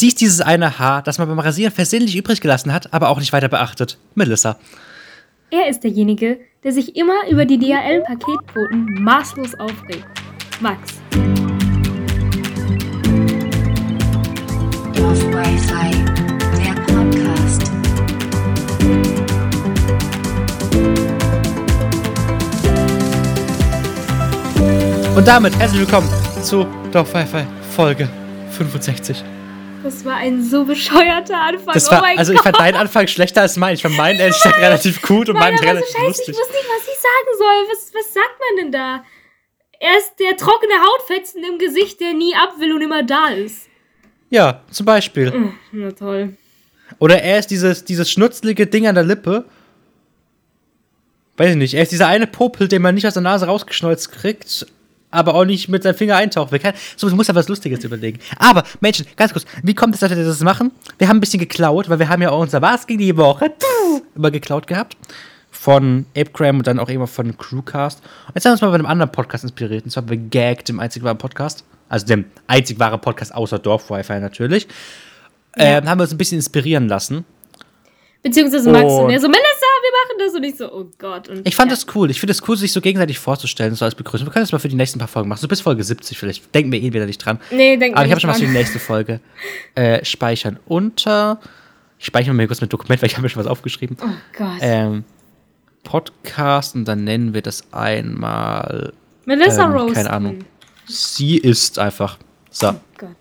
siehst dieses eine Haar, das man beim Rasieren versehentlich übrig gelassen hat, aber auch nicht weiter beachtet. Melissa. Er ist derjenige, der sich immer über die DHL-Paketquoten maßlos aufregt. Max. Off Wi-Fi, der Podcast. Und damit herzlich willkommen zu Dorf Wi-Fi Folge 65. Das war ein so bescheuerter Anfang. Das oh war, mein also ich Gott. fand deinen Anfang schlechter als meinen. Ich fand meinen ehrlich gesagt relativ gut und meinen relativ so scheiße, lustig. ich wusste nicht, was ich sagen soll. Was, was sagt man denn da? Er ist der trockene Hautfetzen im Gesicht, der nie ab will und immer da ist. Ja, zum Beispiel. Hm, Na toll. Oder er ist dieses, dieses schnutzelige Ding an der Lippe. Weiß ich nicht. Er ist dieser eine Popel, den man nicht aus der Nase rausgeschnolzt kriegt, aber auch nicht mit seinem Finger eintauchen will. So, du musst ja was Lustiges überlegen. Aber, Menschen, ganz kurz, wie kommt es, dass wir das machen? Wir haben ein bisschen geklaut, weil wir haben ja auch unser Was gegen die Woche immer geklaut gehabt. Von Apecram und dann auch immer von Crewcast. Und jetzt haben wir uns mal bei einem anderen Podcast inspiriert. Und zwar bei Gag, dem einzig wahren Podcast. Also dem einzig wahren Podcast außer Dorf-Wi-Fi natürlich. Ähm, haben wir uns ein bisschen inspirieren lassen. Beziehungsweise Max Und- und er so, Melissa, wir machen das. Und ich so, oh Gott. Und Ich fand ja. das cool. Ich finde es cool, sich so gegenseitig vorzustellen, so als Begrüßung. Wir können das mal für die nächsten paar Folgen machen. So bis Folge 70 vielleicht. Denken wir eh wieder nicht dran. Nee, denk Aber ich habe schon was für die nächste Folge. Äh, speichern unter. Ich speichere mal kurz mit Dokument, weil ich habe mir schon was aufgeschrieben. Oh Gott. Ähm, Podcast und dann nennen wir das einmal. Melissa ähm, Rose. keine Ahnung. Sie ist einfach. So. Oh Gott.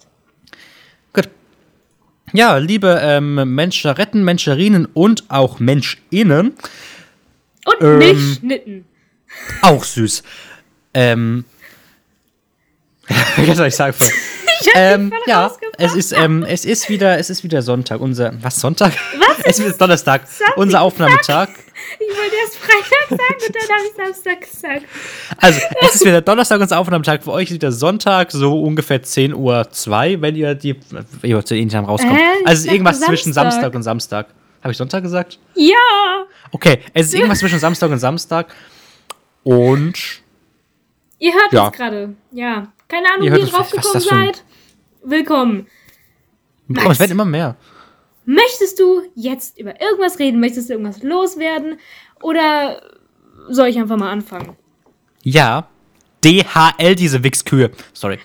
Ja, liebe ähm, Menscheretten, Menscherinnen und auch Menschinnen. Und Ähm, nicht schnitten. Auch süß. Ähm. Ich sagen? Voll. Ich ähm, ja, es ist, ähm, es ist wieder, es ist wieder Sonntag. Unser, was Sonntag? Was? Es ist Donnerstag. Sag unser Aufnahmetag. Ich wollte erst Freitag sagen und dann habe ich Samstag gesagt. Also, es ist wieder Donnerstag, unser Aufnahmetag. Für euch ist wieder Sonntag, so ungefähr 10 Uhr 2, wenn ihr die, ihr zu ähnlichem rauskommt. Ich Also, es ist irgendwas zwischen Samstag. Samstag und Samstag. Habe ich Sonntag gesagt? Ja. Okay, es ist irgendwas zwischen Samstag und Samstag. Und Ihr hört Ja. es gerade. Ja. Keine Ahnung, wie ihr draufgekommen seid. Willkommen. oh, es werden immer mehr. Möchtest du jetzt über irgendwas reden? Möchtest du irgendwas loswerden? Oder soll ich einfach mal anfangen? Ja. DHL, diese Wichskühe. Sorry.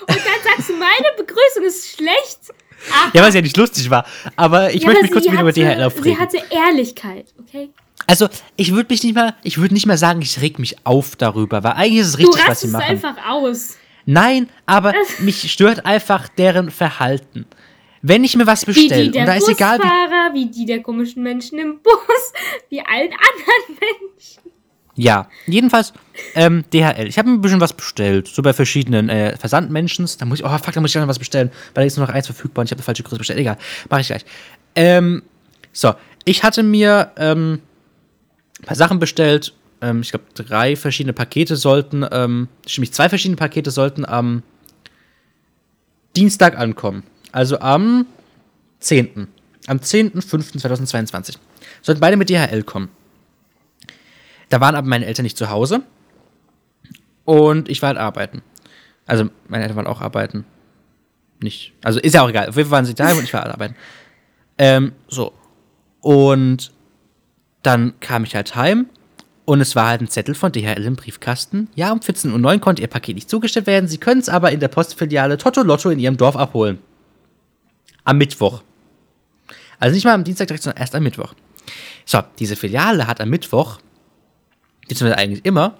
Und dann sagst du, meine Begrüßung ist schlecht. Ach, Ja, weil sie ja nicht lustig war. Aber ich ja, möchte mich kurz sie wieder über DHL Sie aufregen. hatte Ehrlichkeit, okay? Also, ich würde mich nicht mal, ich würde nicht mal sagen, ich reg mich auf darüber, weil eigentlich ist es Du richtig, was sie machen. einfach aus. Nein, aber mich stört einfach deren Verhalten. Wenn ich mir was bestelle, und da ist egal, wie, wie die der komischen Menschen im Bus, wie allen anderen Menschen. Ja, jedenfalls ähm, DHL. Ich habe mir ein bisschen was bestellt, so bei verschiedenen äh, Versandmenschen. Da muss ich, oh fuck, da muss ich noch was bestellen, weil da ist nur noch eins verfügbar und ich habe eine falsche Größe bestellt. Egal, mache ich gleich. Ähm, so, ich hatte mir ähm, ein paar Sachen bestellt. Ähm, ich glaube, drei verschiedene Pakete sollten, ähm, nämlich zwei verschiedene Pakete sollten am Dienstag ankommen. Also am 10. Am 10.05.2022. Sollten beide mit DHL kommen. Da waren aber meine Eltern nicht zu Hause. Und ich war halt arbeiten. Also, meine Eltern waren auch arbeiten. Nicht. Also, ist ja auch egal. Auf jeden Fall waren sie da und ich war halt arbeiten. Ähm, so. Und dann kam ich halt heim. Und es war halt ein Zettel von DHL im Briefkasten. Ja, um 14.09 Uhr konnte Ihr Paket nicht zugestellt werden. Sie können es aber in der Postfiliale Totto Lotto in Ihrem Dorf abholen. Am Mittwoch. Also nicht mal am Dienstag direkt, sondern erst am Mittwoch. So, diese Filiale hat am Mittwoch beziehungsweise eigentlich immer,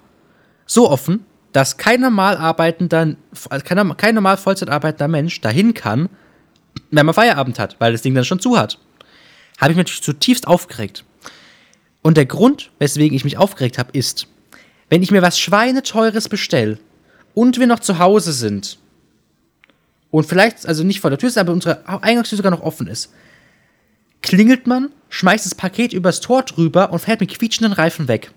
so offen, dass kein normal arbeitender, kein, kein normal Vollzeit arbeitender Mensch dahin kann, wenn man Feierabend hat, weil das Ding dann schon zu hat. Habe ich mich natürlich zutiefst aufgeregt. Und der Grund, weswegen ich mich aufgeregt habe, ist, wenn ich mir was Schweineteures bestelle und wir noch zu Hause sind und vielleicht, also nicht vor der Tür ist, aber unsere Eingangstür sogar noch offen ist, klingelt man, schmeißt das Paket übers Tor drüber und fährt mit quietschenden Reifen weg.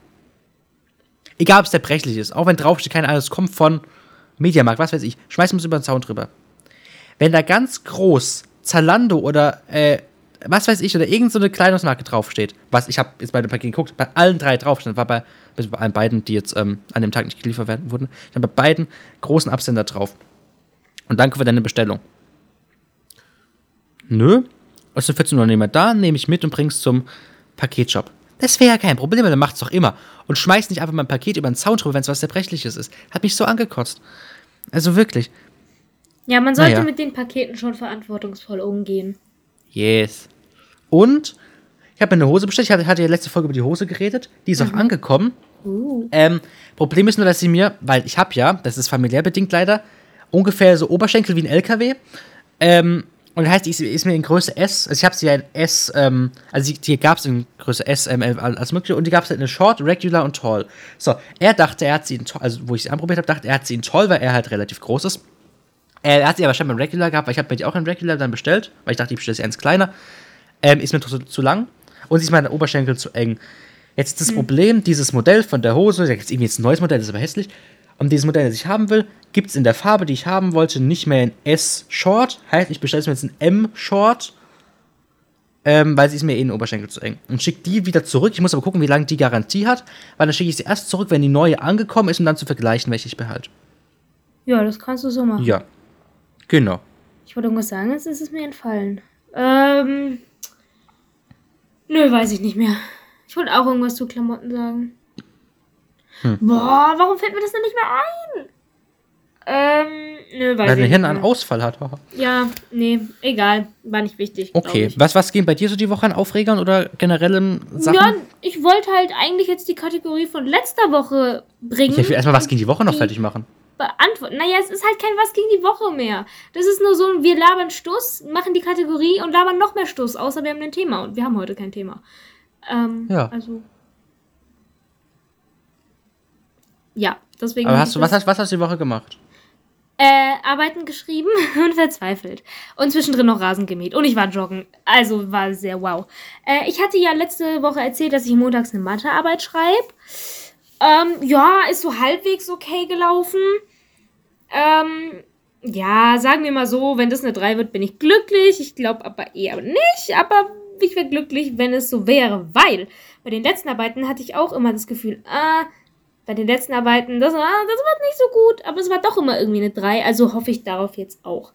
Egal, ob es zerbrechlich ist, auch wenn draufsteht, keine Ahnung, es kommt von Mediamarkt, was weiß ich, schmeißt man es über den Zaun drüber. Wenn da ganz groß Zalando oder äh, was weiß ich, oder irgendeine so eine Kleidungsmarke draufsteht, was ich habe jetzt bei dem Paket geguckt, bei allen drei draufstehen, war bei, bei allen beiden, die jetzt ähm, an dem Tag nicht geliefert werden wurden, ich habe bei beiden großen Absender drauf. Und danke für deine Bestellung. nö, ist um 14 Uhr nicht mehr da, nehme ich mit und bring's zum Paketshop. Das wäre ja kein Problem, der macht's doch immer. Und schmeißt nicht einfach mein Paket über den Zaun drüber, wenn es was Zerbrechliches ist. Hat mich so angekotzt. Also wirklich. Ja, man sollte Naja. mit den Paketen schon verantwortungsvoll umgehen. Yes. Und ich habe mir eine Hose bestellt. Ich hatte, ja letzte Folge über die Hose geredet. Die ist auch angekommen. Uh. Ähm, Problem ist nur, dass sie mir, weil ich habe ja, das ist familiär bedingt leider, ungefähr so Oberschenkel wie ein LKW. Ähm, und das heißt, die ist, ist mir in Größe S, also ich habe sie ja in S, ähm, also die, die gab es in Größe S, M, L, als mögliche, und die gab es halt in Short, Regular und Tall. So, er dachte, er hat sie in Tall, also wo ich sie anprobiert habe, dachte er hat sie in Tall, weil er halt relativ groß ist. Äh, Er hat sie aber scheinbar in Regular gehabt, weil ich habe mir die auch in Regular dann bestellt, weil ich dachte, ich bestelle sie eins kleiner. Ähm, ist mir zu, zu lang und sie ist meine Oberschenkel zu eng. Jetzt ist das Problem, dieses Modell von der Hose, da gibt irgendwie jetzt ein neues Modell, das ist aber hässlich. Und dieses Modell, das ich haben will, gibt es in der Farbe, die ich haben wollte, nicht mehr in S Short. Heißt, ich bestelle es mir jetzt in M Short, ähm, weil sie ist mir eh in den Oberschenkel zu eng. Und schicke die wieder zurück. Ich muss aber gucken, wie lange die Garantie hat, weil dann schicke ich sie erst zurück, wenn die neue angekommen ist, um dann zu vergleichen, welche ich behalte. Ja, das kannst du so machen. Ja. Genau. Ich wollte irgendwas sagen, jetzt ist es mir entfallen. Ähm. Nö, weiß ich nicht mehr. Ich wollte auch irgendwas zu Klamotten sagen. Hm. Boah, warum fällt mir das denn nicht mehr ein? Ähm, nö, weiß Weil ich dein Hirn einen Ausfall hat. Ja, nee, egal. War nicht wichtig. Okay. Was, was ging bei dir so die Woche an Aufregern oder generellen Sachen? Ja, ich wollte halt eigentlich jetzt die Kategorie von letzter Woche bringen. Ich will erstmal was gegen die Woche noch Die- fertig machen. beantworten. Naja, es ist halt kein Was gegen die Woche mehr. Das ist nur so ein, wir labern Stuss, machen die Kategorie und labern noch mehr Stuss, außer wir haben ein Thema und wir haben heute kein Thema. Ähm, Ja. Also. Ja, deswegen. Aber hast du, was hast, was hast du die Woche gemacht? Äh, Arbeiten geschrieben und verzweifelt. Und zwischendrin noch Rasen gemäht. Und ich war joggen. Also war sehr wow. Äh, ich hatte ja letzte Woche erzählt, dass ich montags eine Mathearbeit schreibe. Ähm, ja, ist so halbwegs okay gelaufen. Ähm, ja, sagen wir mal so, wenn das eine 3 wird, bin ich glücklich. Ich glaube aber eher nicht. Aber ich wäre glücklich, wenn es so wäre. Weil bei den letzten Arbeiten hatte ich auch immer das Gefühl, ah, bei den letzten Arbeiten, das, das wird nicht so gut, aber es war doch immer irgendwie eine 3, also hoffe ich darauf jetzt auch.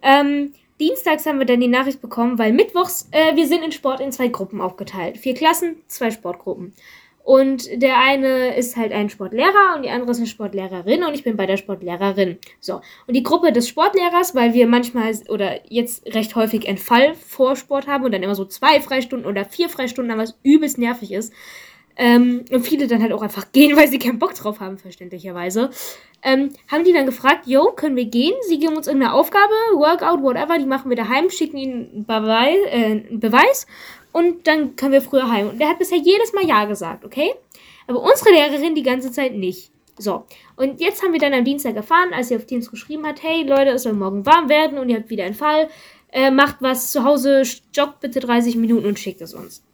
Ähm, dienstags haben wir dann die Nachricht bekommen, weil mittwochs, äh, wir sind in Sport in zwei Gruppen aufgeteilt. Vier Klassen, zwei Sportgruppen. Und der eine ist halt ein Sportlehrer und die andere ist eine Sportlehrerin und ich bin bei der Sportlehrerin. So. Und die Gruppe des Sportlehrers, weil wir manchmal oder jetzt recht häufig Entfall vor Sport haben und dann immer so zwei Freistunden oder vier Freistunden haben, was übelst nervig ist, ähm, und viele dann halt auch einfach gehen, weil sie keinen Bock drauf haben, verständlicherweise. Ähm, haben die dann gefragt, yo, können wir gehen? Sie geben uns irgendeine Aufgabe, Workout, whatever, die machen wir daheim, schicken ihnen einen Beweis, äh, Beweis und dann können wir früher heim. Und der hat bisher jedes Mal Ja gesagt, okay? Aber unsere Lehrerin die ganze Zeit nicht. So, und jetzt haben wir dann am Dienstag erfahren, als sie auf Teams geschrieben hat, hey Leute, es soll morgen warm werden und ihr habt wieder einen Fall. Äh, macht was zu Hause, joggt bitte 30 Minuten und schickt es uns.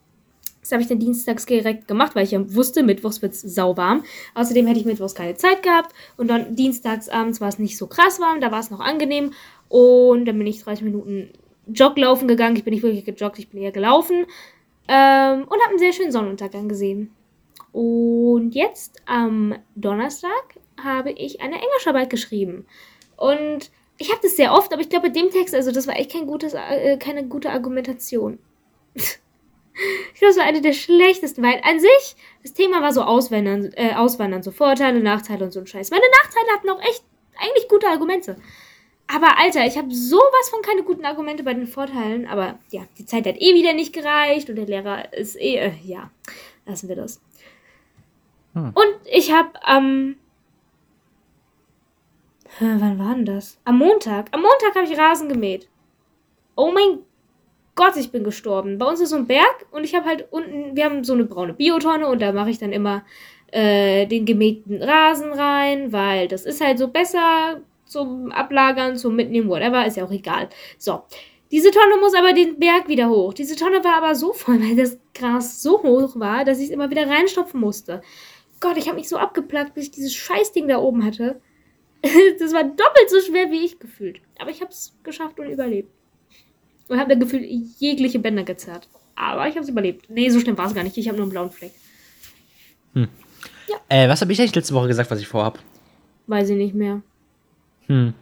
Habe ich dann dienstags direkt gemacht, weil ich ja wusste, mittwochs wird es sauwarm. Außerdem hätte ich mittwochs keine Zeit gehabt. Und dann dienstags abends war es nicht so krass warm, da war es noch angenehm. Und dann bin ich 30 Minuten Joglaufen gegangen. Ich bin nicht wirklich gejoggt, ich bin eher gelaufen. Ähm, und habe einen sehr schönen Sonnenuntergang gesehen. Und jetzt am Donnerstag habe ich eine Englischarbeit geschrieben. Und ich habe das sehr oft, aber ich glaube, bei dem Text, also das war echt kein gutes, äh, keine gute Argumentation. Ich glaube, das war eine der schlechtesten, weil an sich, das Thema war so Auswandern, äh, Auswandern, so Vorteile, Nachteile und so ein Scheiß. Meine Nachteile hatten auch echt eigentlich gute Argumente. Aber Alter, ich habe sowas von keine guten Argumente bei den Vorteilen. Aber ja, die Zeit hat eh wieder nicht gereicht und der Lehrer ist eh, äh, ja, lassen wir das. Hm. Und ich habe am, Hä, wann war denn das? Am Montag. Am Montag habe ich Rasen gemäht. Oh mein Gott, ich bin gestorben. Bei uns ist so ein Berg und ich habe halt unten, wir haben so eine braune Biotonne und da mache ich dann immer äh, den gemähten Rasen rein, weil das ist halt so besser zum Ablagern, zum Mitnehmen, whatever, ist ja auch egal. So. Diese Tonne muss aber den Berg wieder hoch. Diese Tonne war aber so voll, weil das Gras so hoch war, dass ich es immer wieder reinstopfen musste. Gott, ich habe mich so abgeplagt, bis ich dieses Scheißding da oben hatte. das war doppelt so schwer wie ich gefühlt. Aber ich habe es geschafft und überlebt. Und habe dann gefühlt jegliche Bänder gezerrt. Aber ich habe es überlebt. Nee, so schlimm war es gar nicht. Ich habe nur einen blauen Fleck. Äh, was habe ich eigentlich letzte Woche gesagt, was ich vorhab? Weiß ich nicht mehr. Hm.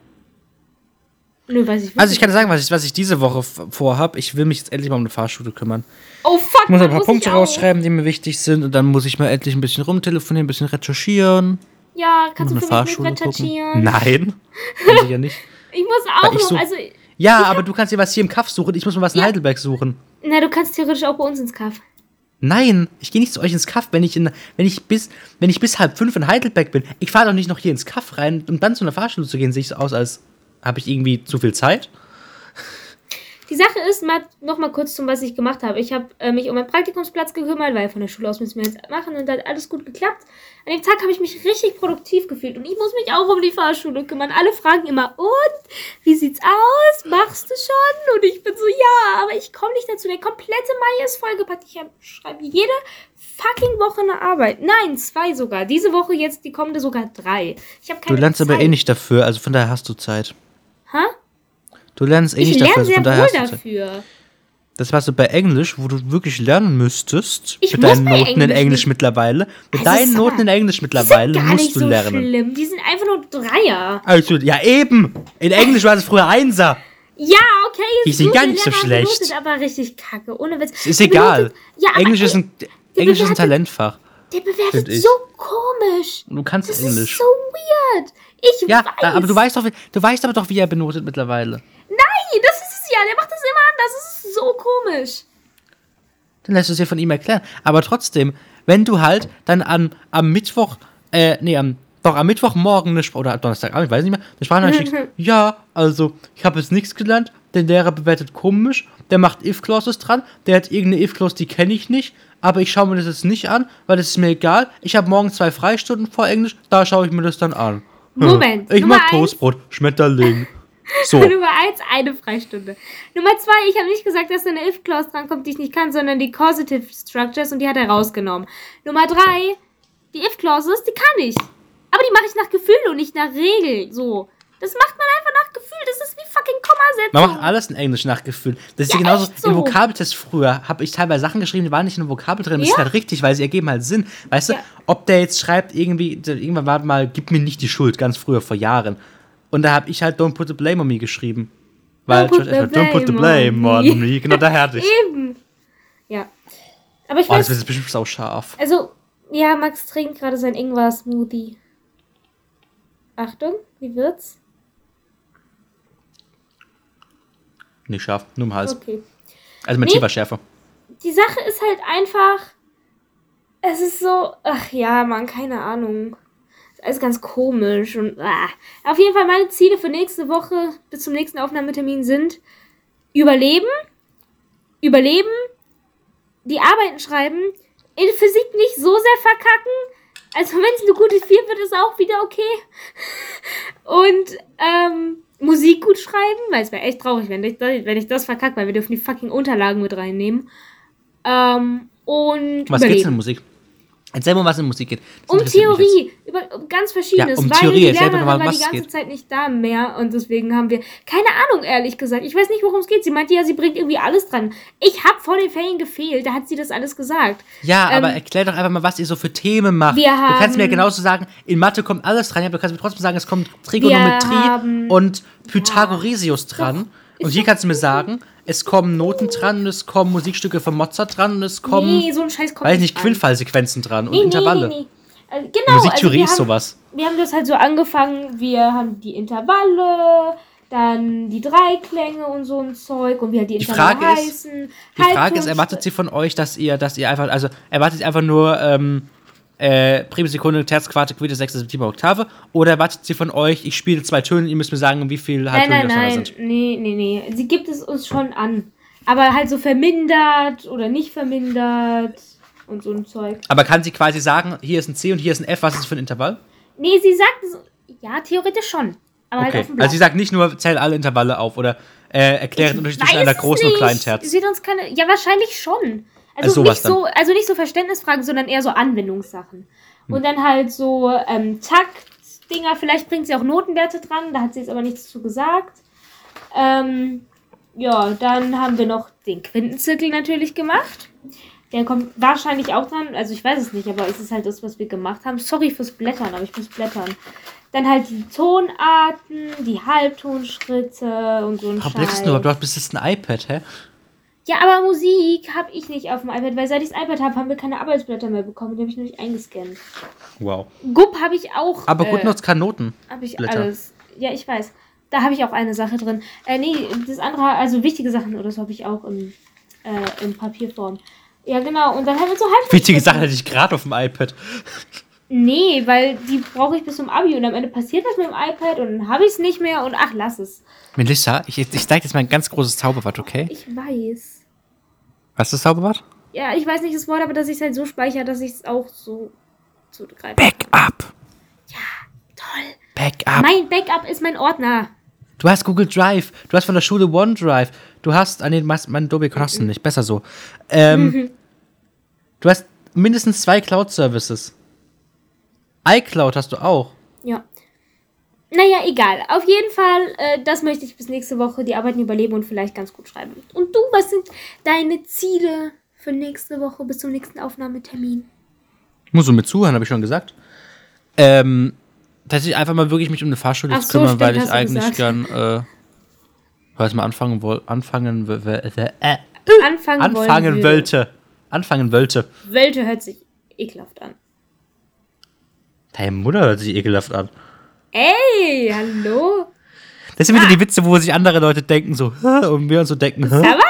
Nö, weiß ich Also ich kann sagen, was ich, was ich diese Woche vorhab. Ich will mich jetzt endlich mal um eine Fahrschule kümmern. nicht. Oh fuck, Ich muss ein paar muss Punkte ich rausschreiben, die mir wichtig sind. Und dann muss ich mal endlich ein bisschen rumtelefonieren, ein bisschen recherchieren. Ja, kannst du eine für mich recherchieren? Nein. Kann ich ja nicht. Ich muss auch ich noch, so- also, Ja, aber du kannst dir was hier im Kaff suchen. Ich muss mal was in Ja. Heidelberg suchen. na, du kannst theoretisch auch bei uns ins Kaff. Nein, ich gehe nicht zu euch ins Kaff, wenn ich, in, wenn, ich bis, wenn ich bis halb fünf in Heidelberg bin. Ich fahre doch nicht noch hier ins Kaff rein, um dann zu einer Fahrschule zu gehen. Sehe ich so aus, als habe ich irgendwie zu viel Zeit. Die Sache ist, mal, noch mal kurz zum, was ich gemacht habe. Ich habe äh, mich um meinen Praktikumsplatz gekümmert, weil von der Schule aus müssen wir jetzt machen und da hat alles gut geklappt. An dem Tag habe ich mich richtig produktiv gefühlt und ich muss mich auch um die Fahrschule kümmern. Alle fragen immer, und? Wie sieht's aus? Machst du schon? Und ich bin so, ja, aber ich komme nicht dazu. Der komplette Mai ist vollgepackt. Ich schreibe jede fucking Woche eine Arbeit. Nein, zwei sogar. Diese Woche jetzt, die kommende sogar drei. Ich habe Du keine lernst aber Zeit. eh nicht dafür, also von daher hast du Zeit. Hä? Du lernst eh Ich nicht dafür, lerne also sehr von daher wohl hast du dafür. Das warst du bei Englisch, wo du wirklich lernen müsstest. Ich mit muss deinen Noten in Englisch Englisch nicht. mittlerweile. Mit Also, deinen Noten in Englisch Die mittlerweile musst nicht du so lernen. schlimm. Die sind einfach nur Dreier. Also, ja eben. In Englisch war es früher Einser. Ja, okay. Die ist sind gar nicht so schlecht. benotet aber richtig kacke. Ohne Witz. Es ist Der egal. benotet- Ja, Englisch ey, ist ein, Englisch ist ein Talentfach. Der bewertet so komisch. Du kannst Das Englisch. ist so weird. Ich ja, weiß. aber du weißt doch, du weißt aber doch, wie er benotet mittlerweile. Nein, das ist es ja. Der macht das immer anders. Das ist so komisch. Dann lässt du es dir von ihm erklären. Aber trotzdem, wenn du halt dann an, am Mittwoch, äh, nee, am, doch am Mittwochmorgen eine Spr oder Donnerstagabend, ich weiß nicht mehr, eine Sprachnachricht schickst, ja, also, ich habe jetzt nichts gelernt, der Lehrer bewertet komisch, der macht If-Clauses dran, der hat irgendeine If-Clause, die kenne ich nicht, aber ich schaue mir das jetzt nicht an, weil das ist mir egal. Ich habe morgen zwei Freistunden vor Englisch, da schaue ich mir das dann an. Moment, Ich Nummer mag eins. Toastbrot, Schmetterling. So. Nummer eins, eine Freistunde. Nummer zwei, ich habe nicht gesagt, dass da eine If-Clause drankommt, die ich nicht kann, sondern die Causative Structures und die hat er rausgenommen. Nummer drei, die If-Clauses, die kann ich. Aber die mache ich nach Gefühl und nicht nach Regel. So. Das macht man einfach nach Gefühl. Das ist wie fucking Kommasetzung. Man macht alles in Englisch nach Gefühl. Das ist Ja, genauso. so. Im Vokabeltest früher habe ich teilweise Sachen geschrieben, die waren nicht in einem Vokabel drin. Das Ja. ist halt richtig, weil sie ergeben halt Sinn. Weißt du, Ja. ob der jetzt schreibt, irgendwie, irgendwann war mal, gib mir nicht die Schuld, ganz früher, vor Jahren. Und da habe ich halt Don't put the blame on me geschrieben. Weil Don't Ezra, the Don't put the blame on on me. me. Genau, da hatte ich. Eben. Ja. Aber ich Oh, das weiß, wird bestimmt sau scharf. also, ja, Max trinkt gerade sein Ingwer-Smoothie. Achtung, wie wird's? Nicht scharf, nur im Hals. Okay. Also mein Nee. Tee war schärfer. die Sache ist halt einfach, es ist so, ach ja, Mann, keine Ahnung. Ist alles ganz komisch und ah. auf jeden Fall meine Ziele für nächste Woche bis zum nächsten Aufnahmetermin sind Überleben, Überleben, die Arbeiten schreiben, in Physik nicht so sehr verkacken. Also wenn es eine gute 4 wird, ist auch wieder okay. Und ähm, Musik gut schreiben, weil es wäre echt traurig, wenn ich, das- wenn ich das verkacke, weil wir dürfen die fucking Unterlagen mit reinnehmen. Ähm, und Was geht's denn überleben. Musik? Erzähl mal, was in Musik geht. Das Um. Theorie, über um ganz verschiedenes, Ja, um weil Theorie, die Lehrerin mal, war die ganze geht. Zeit nicht da mehr und deswegen haben wir keine Ahnung, ehrlich gesagt. Ich weiß nicht, worum es geht. Sie meinte ja, sie bringt irgendwie alles dran. Ich habe vor den Ferien gefehlt, da hat sie das alles gesagt. Ja, Ähm, aber erklär doch einfach mal, was ihr so für Themen macht. wir du kannst mir haben- genauso sagen, in Mathe kommt alles dran, ja, aber du kannst mir trotzdem sagen, es kommt haben- Trigonometrie und Pythagoresius dran. Doch, und hier kannst du mir sagen, es kommen Noten dran, und es kommen Musikstücke von Mozart dran, und es kommen, nee, so ein Scheiß kommt weiß ich nicht, an. Quillfallsequenzen dran und Nee, Intervalle. Nee, nee. Also, genau, Musiktheorie also ist wir haben, sowas. Wir haben das halt so angefangen, wir haben die Intervalle, dann die Dreiklänge und so ein Zeug und wie halt die Die Intervalle Frage ist- heißen. Die Frage ist, erwartet sie von euch, dass ihr, dass ihr einfach, also erwartet sie einfach nur ähm, äh, Primsekunde, Terz, Quarte, Quinte, Sechste, Septime, Oktave? Oder erwartet sie von euch, ich spiele zwei Töne, ihr müsst mir sagen, wie viel Nein, Halbtöne nein, auseinander nein. sind? Nee, nee, nee. Sie gibt es uns schon an. Aber halt so vermindert oder nicht vermindert und so ein Zeug. Aber kann sie quasi sagen, hier ist ein C und hier ist ein F, was ist das für ein Intervall? Nee, sie sagt so, ja, theoretisch schon. Aber halt Okay. auf dem Blatt. Also sie sagt nicht nur, zähl alle Intervalle auf oder äh, erkläre den Unterschied zwischen einer großen und nicht. kleinen Terz. Sie hat uns keine. Ja, wahrscheinlich schon. Also, Also nicht so, also nicht so Verständnisfragen, sondern eher so Anwendungssachen. Hm. Und dann halt so ähm, Taktdinger, vielleicht bringt sie auch Notenwerte dran, da hat sie jetzt aber nichts zu gesagt. Ähm, ja, dann haben wir noch den Quintenzirkel natürlich gemacht. Der kommt wahrscheinlich auch dran, also ich weiß es nicht, aber es ist halt das, was wir gemacht haben. Sorry fürs Blättern, aber ich muss blättern. Dann halt die Tonarten, die Halbtonschritte und so ein Scheiß. du? Du hast bis jetzt ein iPad, hä? Ja, aber Musik habe ich nicht auf dem iPad, weil seit ich das iPad habe, haben wir keine Arbeitsblätter mehr bekommen. Die habe ich nur nicht eingescannt. Wow. Gup habe ich auch. Aber äh, gut nutzt kann Noten. Habe ich Blätter. alles. Ja, ich weiß. Da habe ich auch eine Sache drin. Äh, nee, das andere, also wichtige Sachen oder so habe ich auch im, äh, in Papierform. Ja, genau. Und dann haben wir so halb. Wichtige Sache hätte ich gerade auf dem iPad. Nee, weil die brauche ich bis zum Abi und am Ende passiert das mit dem iPad und dann habe ich es nicht mehr und ach, lass es. Melissa, ich, ich zeig jetzt mal ein ganz großes Zauberwort, okay? Ich weiß. Was ist das Zauberwort? Ja, ich weiß nicht das Wort, aber dass ich es halt so speichere, dass ich es auch so zugreife. Backup. Toll. Backup. Mein Backup ist mein Ordner. Du hast Google Drive. Du hast von der Schule OneDrive. Du hast, ah nee, mein mein Adobe hast du nicht. Besser so. Ähm, du hast mindestens zwei Cloud-Services. iCloud hast du auch. Ja. Naja, egal. Auf jeden Fall, äh, das möchte ich bis nächste Woche die Arbeiten überleben und vielleicht ganz gut schreiben. Und du, was sind deine Ziele für nächste Woche bis zum nächsten Aufnahmetermin? Muss so mit zuhören, habe ich schon gesagt. Ähm, dass ich einfach mal wirklich mich um eine Fahrschule so, kümmern, stimmt, weil ich du eigentlich gesagt. gern, äh, weiß mal anfangen woll, anfangen, w- äh, Anfangen, anfangen wollte. Anfangen wollte. Wölte hört sich ekelhaft an. Deine Mutter hört sich ekelhaft an. Ey, hallo? Das sind wieder die Witze, wo sich andere Leute denken so, und wir uns so denken, Hä? Aber!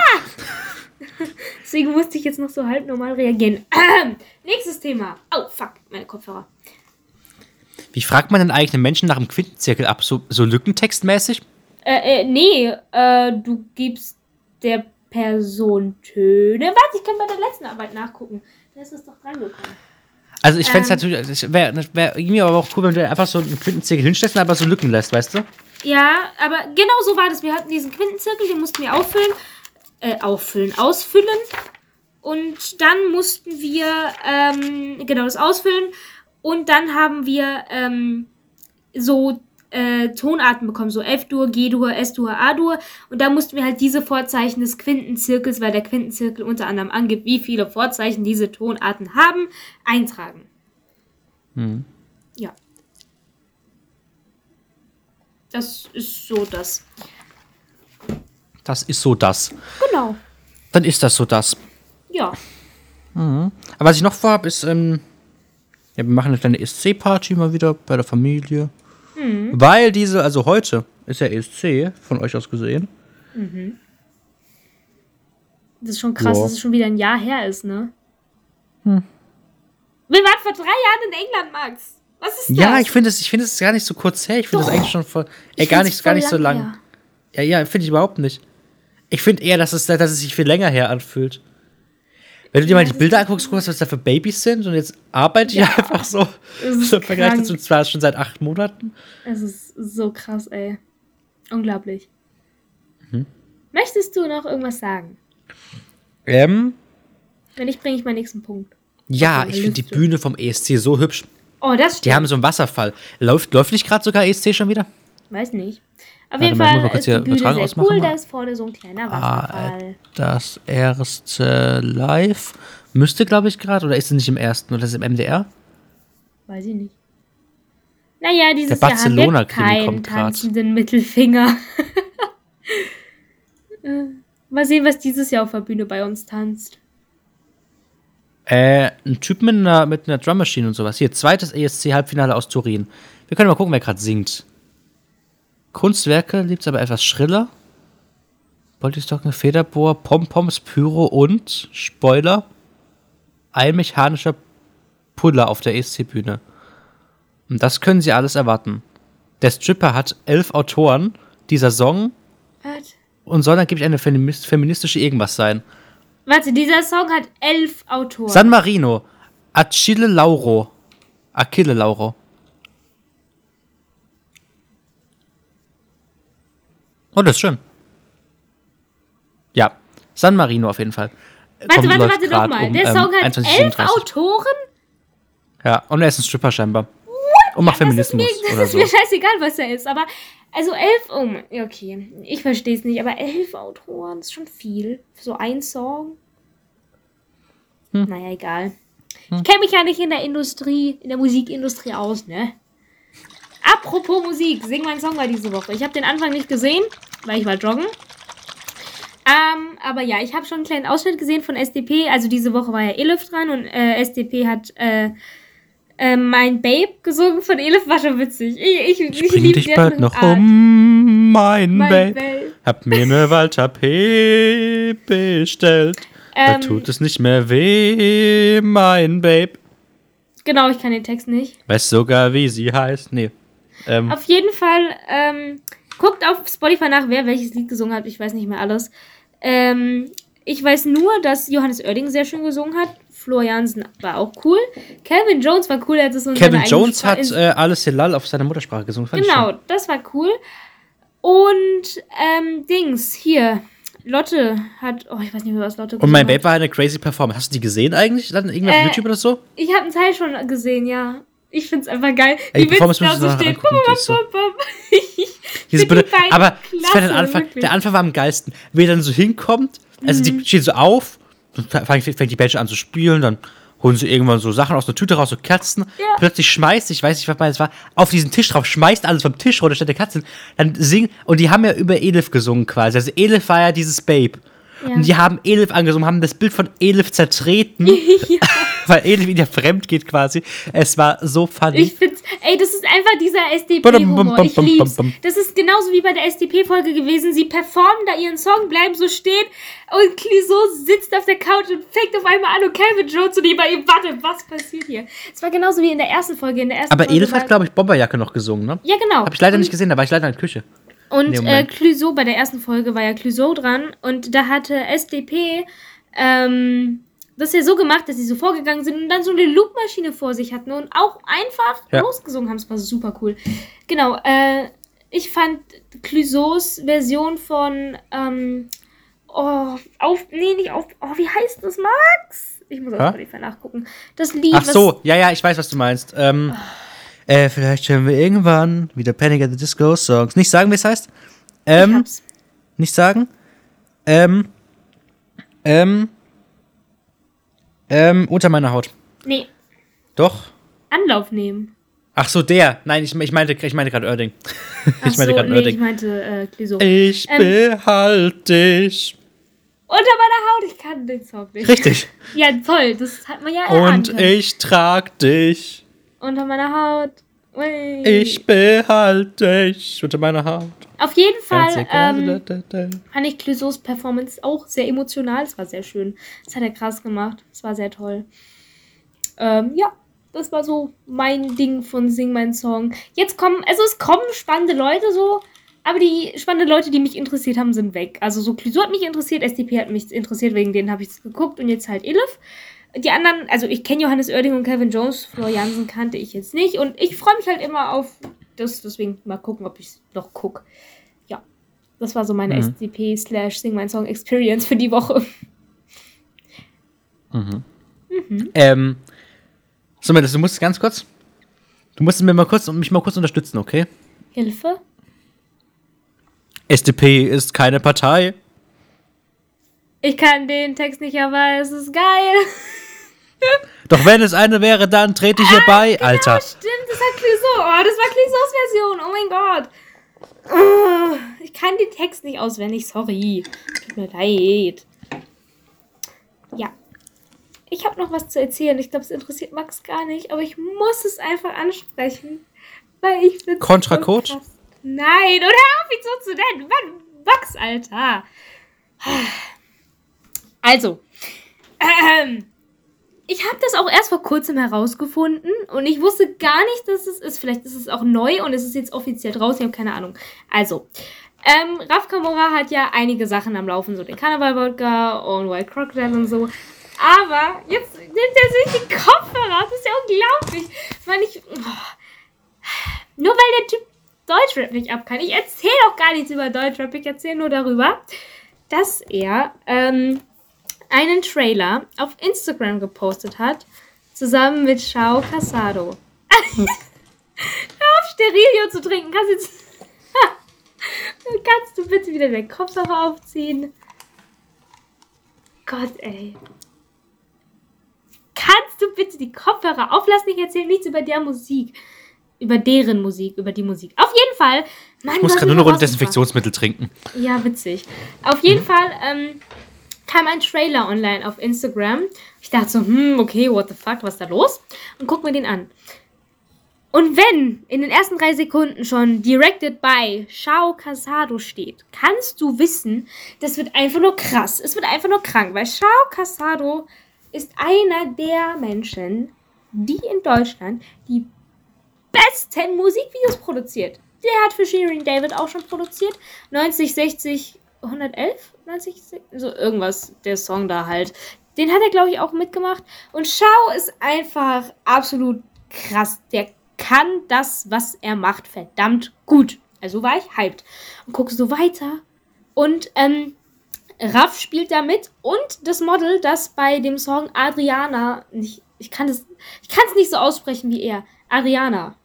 Deswegen musste ich jetzt noch so halb normal reagieren. Nächstes Thema. Oh, fuck, meine Kopfhörer. Wie fragt man denn eigentlich einen Menschen nach dem Quintenzirkel ab? So, so lückentextmäßig? Äh, äh, nee, äh, du gibst der Person Töne. Warte, ich kann bei der letzten Arbeit nachgucken. Da ist es doch dran gekommen. Also ich fände es Ähm. natürlich, es wäre wär irgendwie aber auch cool, wenn du einfach so einen Quintenzirkel hinstellst und einfach so Lücken lässt, weißt du? Ja, aber genau so war das. Wir hatten diesen Quintenzirkel, den mussten wir auffüllen. Äh, auffüllen, ausfüllen. Und dann mussten wir, ähm, genau, das ausfüllen. Und dann haben wir, ähm, so äh, Tonarten bekommen, so F-Dur, G-Dur, S-Dur, A-Dur. Und da mussten wir halt diese Vorzeichen des Quintenzirkels, weil der Quintenzirkel unter anderem angibt, wie viele Vorzeichen diese Tonarten haben, eintragen. Ja. Das ist so das. Das ist so das. Genau. Dann ist das so das. Ja. Aber was ich noch vorhabe, ist, ähm, ja, wir machen eine kleine ESC-Party mal wieder bei der Familie. Mhm. Weil diese, also heute ist ja ESC, von euch aus gesehen. Das ist schon krass, Ja. dass es schon wieder ein Jahr her ist, ne? Wir waren vor drei Jahren in England, Max. Was ist das? Ja, ich finde es ich finde es gar nicht so kurz her. Ich finde es eigentlich schon voll. Ey, Ich gar nicht, gar nicht so lang lang. Ja, ja, finde ich überhaupt nicht. Ich finde eher, dass es, dass es sich viel länger her anfühlt. Wenn du dir mal die Bilder anguckst, guckst, was da für Babys sind und jetzt arbeite ich einfach so. So im Vergleich dazu zwar schon seit acht Monaten. Es ist so krass, ey. Unglaublich. Mhm. Möchtest du noch irgendwas sagen? Ähm, Wenn nicht, bringe ich meinen nächsten Punkt. ja, ich finde die. Bühne vom ESC so hübsch. Oh, das stimmt. Die haben so einen Wasserfall. Läuft, läuft nicht gerade sogar ESC schon wieder? Weiß nicht. Auf Warte jeden Fall ist die Bühne sehr cool. mal. Da ist vorne so ein kleiner Ah, Wasserfall. Das erste live müsste, glaube ich, gerade, oder ist es nicht im ersten, oder ist es im MDR? Weiß ich nicht. Naja, dieses Der Jahr haben wir Barcelona-Krimi keinen tanzenden Mittelfinger. Äh, Mal sehen, was dieses Jahr auf der Bühne bei uns tanzt. Äh, ein Typ mit einer, mit einer Drum Machine und sowas. Hier, zweites ESC-Halbfinale aus Turin. Wir können mal gucken, wer gerade singt. Kunstwerke liebt's aber etwas schriller. Boltistocken, Federbohr, Pompoms, Pyro und, Spoiler, ein mechanischer Puller auf der ESC-Bühne. Und das können Sie alles erwarten. Der Stripper hat elf Autoren. Dieser Song Was? und soll angeblich eine feminist- feministische irgendwas sein. Warte, dieser Song hat elf Autoren. San Marino. Achille Lauro. Achille Lauro. Oh, das ist schön. Ja, San Marino auf jeden Fall. warte, Kommt- warte, warte nochmal. um, Der ähm, Song hat 21:37. elf Autoren? Ja, und er ist ein Stripper scheinbar. Und macht Das ist, mir, Feminismus das ist so. mir scheißegal, was er ist. Aber, also elf, oh, ja, okay. Ich verstehe es nicht, aber elf Autoren ist schon viel. Für so ein Song. Hm. Naja, egal. Ich kenne mich ja nicht in der Industrie, in der Musikindustrie aus, ne? Apropos Musik, Sing mein Song war diese Woche. Ich habe den Anfang nicht gesehen, weil ich war joggen. Ähm, aber ja, ich habe schon einen kleinen Ausschnitt gesehen von SDP. Also diese Woche war ja Elif dran und äh, SDP hat äh, äh, mein Babe gesungen von Elif. War schon witzig. Ich, ich, Ich bring lieb dich bald noch Art. um, mein, Mein Babe. Babe. Hab mir ne Walter P. bestellt. Da Ähm, tut es nicht mehr weh, mein Babe. Genau, ich kann den Text nicht. Weiß sogar, wie sie heißt. Nee. Ähm, Auf jeden Fall, ähm, guckt auf Spotify nach, wer welches Lied gesungen hat. Ich weiß nicht mehr alles. Ähm, ich weiß nur, dass Johannes Oerding sehr schön gesungen hat. Flo Jansen war auch cool. Calvin Jones war cool. Er hat es so in Kevin seiner Jones eigenen hat Spra- äh, alles Hilal auf seiner Muttersprache gesungen. Genau, das war cool. Und, ähm, Dings, hier. Lotte hat, oh, ich weiß nicht mehr, was Lotte Und mein Babe war eine crazy Performance. Hast du die gesehen eigentlich? Dann irgendwas auf Äh, YouTube oder so? Ich habe einen Teil schon gesehen, ja. Ich find's einfach geil. Ey, die witzig da müssen so wir noch steht. angucken, die ist so- Ich Diese find die Bitte, aber war der klasse, Anfang. wirklich. Der Anfang war am geilsten. Wie er dann so hinkommt, also Mhm. die steht so auf, dann fängt, die Badge an zu spielen, dann holen sie irgendwann so Sachen aus der Tüte raus, so Kerzen. Ja. Plötzlich schmeißt, ich weiß nicht, was meines war, auf diesen Tisch drauf, schmeißt alles vom Tisch runter, statt der Katzen. Dann singen, und die haben ja über Elif gesungen quasi. Also Elif war ja dieses Babe. Ja. Und die haben Elif angesungen, haben das Bild von Elif zertreten, weil Elif ja fremd geht quasi. Es war so funny. Ich find's, ey, das ist einfach dieser SDP-Humor. Ich lieb's. Das ist genauso wie bei der SDP-Folge gewesen. Sie performen da ihren Song, bleiben so stehen und Clouseau sitzt auf der Couch und fängt auf einmal an und Calvin Jones und die bei ihm, warte, was passiert hier? Es war genauso wie in der ersten Folge. In der ersten aber Folge Elif hat, glaube ich, Bomberjacke noch gesungen, ne? Ja, genau. Hab ich leider und, nicht gesehen, da war ich leider in der Küche. Und Nee, äh. Clouseau, bei der ersten Folge war ja Clouseau dran und da hatte SDP ähm, das ja so gemacht, dass sie so vorgegangen sind und dann so eine Loopmaschine vor sich hatten und auch einfach Ja. losgesungen haben. Das war super cool. Genau, äh, ich fand Clouseaus Version von ähm, oh, auf, nee, nicht auf, oh, wie heißt das, Max? Ich muss auf? Spotify nachgucken. Das Lied, Ach so, ja, ja, ich weiß, was du meinst. Ähm, äh, vielleicht hören wir irgendwann wieder Panic at the Disco Songs. Nicht sagen, wie es heißt? ich Ähm, nicht sagen? Ähm, ähm, ähm, unter meiner Haut. Nee, Doch. Anlauf nehmen. Ach so, der. Nein, ich, ich meinte, ich meinte gerade Erding. Ich meinte so, gerade nee, ich Erding. meinte äh, Clouseau. Ich Ähm, behalte dich. Unter meiner Haut, ich kann den Song nicht. Richtig. Ja, toll, das hat man ja erahnt. Und ich trag dich. Unter meiner Haut. Ui. Ich behalte dich unter meiner Haut. Auf jeden Fall ähm, fand ich Clouseaus Performance auch sehr emotional. Es war sehr schön. Das hat er krass gemacht. Es war sehr toll. Ähm, ja, das war so mein Ding von Sing mein Song. Jetzt kommen, also es kommen spannende Leute so, aber die spannenden Leute, die mich interessiert haben, sind weg. Also so Clouseau hat mich interessiert, SDP hat mich interessiert, wegen denen habe ich es geguckt und jetzt halt Elif. Die anderen, also ich kenne Johannes Oerding und Kevin Jones, Jansen kannte ich jetzt nicht und ich freue mich halt immer auf das, deswegen mal gucken, ob ich es noch gucke. Ja, das war so meine Mhm. SDP slash Sing mein Song Experience für die Woche. Ähm, so, Mädels, du musst ganz kurz. Du musst mir mal kurz, mich mal kurz unterstützen, okay? Hilfe? SDP ist keine Partei. Ich kann den Text nicht, aber es ist geil. Doch wenn es eine wäre, dann trete ich hier bei, Alter. Oh, stimmt, das hat Clouseau. Oh, das war Clouseaus Version. Oh mein Gott. Oh, ich kann den Text nicht auswendig, sorry. Tut mir leid. Ja. Ich habe noch was zu erzählen. Ich glaube, es interessiert Max gar nicht, aber ich muss es einfach ansprechen. Weil ich bin. Kontracode? Nein, oder auf, mich so zu nennen. Mann, Max, Alter. Also, ähm, ich habe das auch erst vor kurzem herausgefunden und ich wusste gar nicht, dass es ist. Vielleicht ist es auch neu und es ist jetzt offiziell draußen. Ich habe keine Ahnung. Also, ähm, Raf Kamora hat ja einige Sachen am Laufen, so den Karneval-Wodka und White Crocodile und so. Aber jetzt nimmt er sich die Kopfhörer. Das ist ja unglaublich. War nicht. Oh. Nur weil der Typ Deutschrap nicht ab kann. Ich erzähle auch gar nichts über Deutschrap. Ich erzähle nur darüber, dass er ähm, einen Trailer auf Instagram gepostet hat, zusammen mit Shao Casado. Hör auf, Sterilio zu trinken. Kannst, jetzt Kannst du bitte wieder den Kopfhörer aufziehen? Gott, ey. Kannst du bitte die Kopfhörer auflassen? Ich erzähle nichts über der Musik. über deren Musik, über die Musik. Auf jeden Fall. Mann, Ich muss gerade nur noch. Desinfektionsmittel trinken. Ja, witzig. Auf jeden Fall ähm, kam ein Trailer online auf Instagram. Ich dachte so, hm, okay, what the fuck, was ist da los? Und guck mir den an. Und wenn in den ersten drei Sekunden schon Directed by Shao Casado steht, kannst du wissen, das wird einfach nur krass. Es wird einfach nur krank, weil Shao Casado ist einer der Menschen, die in Deutschland die besten Musikvideos produziert. Der hat für Shirin David auch schon produziert. 90, 60, 111? 90, 60, so irgendwas, der Song da halt. Den hat er, glaube ich, auch mitgemacht. Und Shao ist einfach absolut krass. Der kann das, was er macht, verdammt gut. Also war ich hyped. Und gucke so weiter. Und ähm, Raff spielt da mit und das Model, das bei dem Song Adriana, nicht, ich kann es ich kann es nicht so aussprechen wie er. Ariana.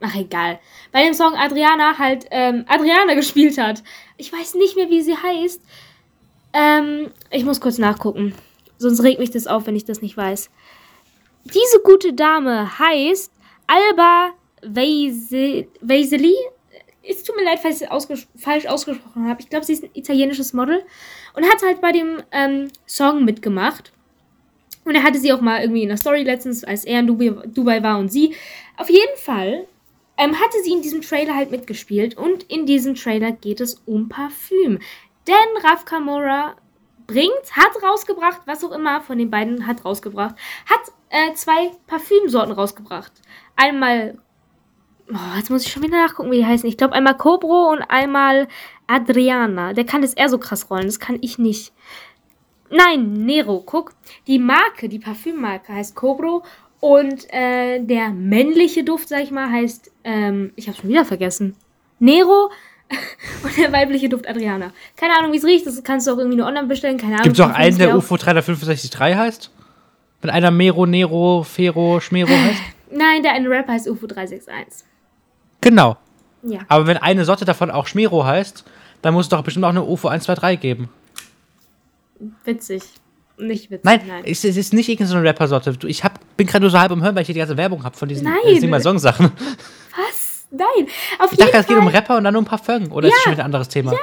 Ach, egal. Bei dem Song Adriana halt ähm, Adriana gespielt hat. Ich weiß nicht mehr, wie sie heißt. Ähm, ich muss kurz nachgucken. Sonst regt mich das auf, wenn ich das nicht weiß. Diese gute Dame heißt Alba Weise-. Es tut mir leid, falls ich es ausges falsch ausgesprochen habe. Ich glaube, sie ist ein italienisches Model und hat halt bei dem ähm, Song mitgemacht. Und er hatte sie auch mal irgendwie in der Story letztens, als er in Dubai war und sie. Auf jeden Fall ähm, hatte sie in diesem Trailer halt mitgespielt. Und in diesem Trailer geht es um Parfüm. Denn Raf Kamora bringt, hat rausgebracht, was auch immer von den beiden hat rausgebracht, hat äh, zwei Parfümsorten rausgebracht. Einmal, oh, jetzt muss ich schon wieder nachgucken, wie die heißen. Ich glaube einmal Cobro und einmal Adriana. Der kann das eher so krass rollen, das kann ich nicht. Nein, Nero, guck. Die Marke, die Parfümmarke heißt Cobro und äh, der männliche Duft, sag ich mal, heißt, ähm, ich habe schon wieder vergessen. Nero und der weibliche Duft Adriana. Keine Ahnung, wie es riecht, das kannst du auch irgendwie nur online bestellen, keine Ahnung. Gibt es auch einen, der UFO 365 heißt? Wenn einer Mero, Nero, Fero, Schmero heißt? Nein, der eine Rapper heißt UFO 361. Genau. Ja. Aber wenn eine Sorte davon auch Schmero heißt, dann muss es doch bestimmt auch eine UFO 123 geben. Witzig. Nicht witzig, Nein, nein. Es, es ist nicht irgendeine so eine Rapper-Sorte. Ich hab, bin gerade nur so halb am Hören, weil ich hier die ganze Werbung habe von diesen Nein. äh, Sing mal Song-Sachen. Was? Nein. Auf Ich jeden dachte, es geht Fall. um Rapper und dann um Parfum. Oder ist das schon wieder ein anderes Thema? Ja.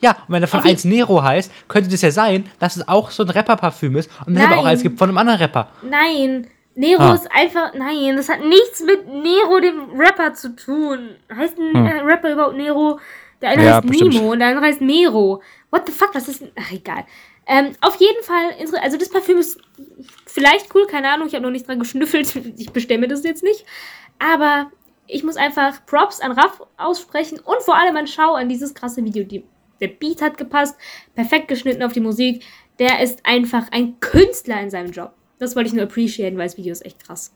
Ja, und wenn er von Auf je- eins Nero heißt, könnte das ja sein, dass es auch so ein Rapper-Parfüm ist und dann aber auch eins gibt von einem anderen Rapper. Nein. Nero Ah. ist einfach. Nein, das hat nichts mit Nero, dem Rapper, zu tun. Heißt ein äh, Rapper überhaupt Nero? Der eine Hm. Ja, heißt bestimmt. Nemo und der andere heißt Mero. What the fuck, was ist denn. Ach, egal. Ähm, auf jeden Fall, also das Parfüm ist vielleicht cool, keine Ahnung, ich habe noch nicht dran geschnüffelt, ich bestelle mir das jetzt nicht. Aber ich muss einfach Props an Raff aussprechen und vor allem an Schau an dieses krasse Video. Die, der Beat hat gepasst, perfekt geschnitten auf die Musik. Der ist einfach ein Künstler in seinem Job. Das wollte ich nur appreciaten, weil das Video ist echt krass.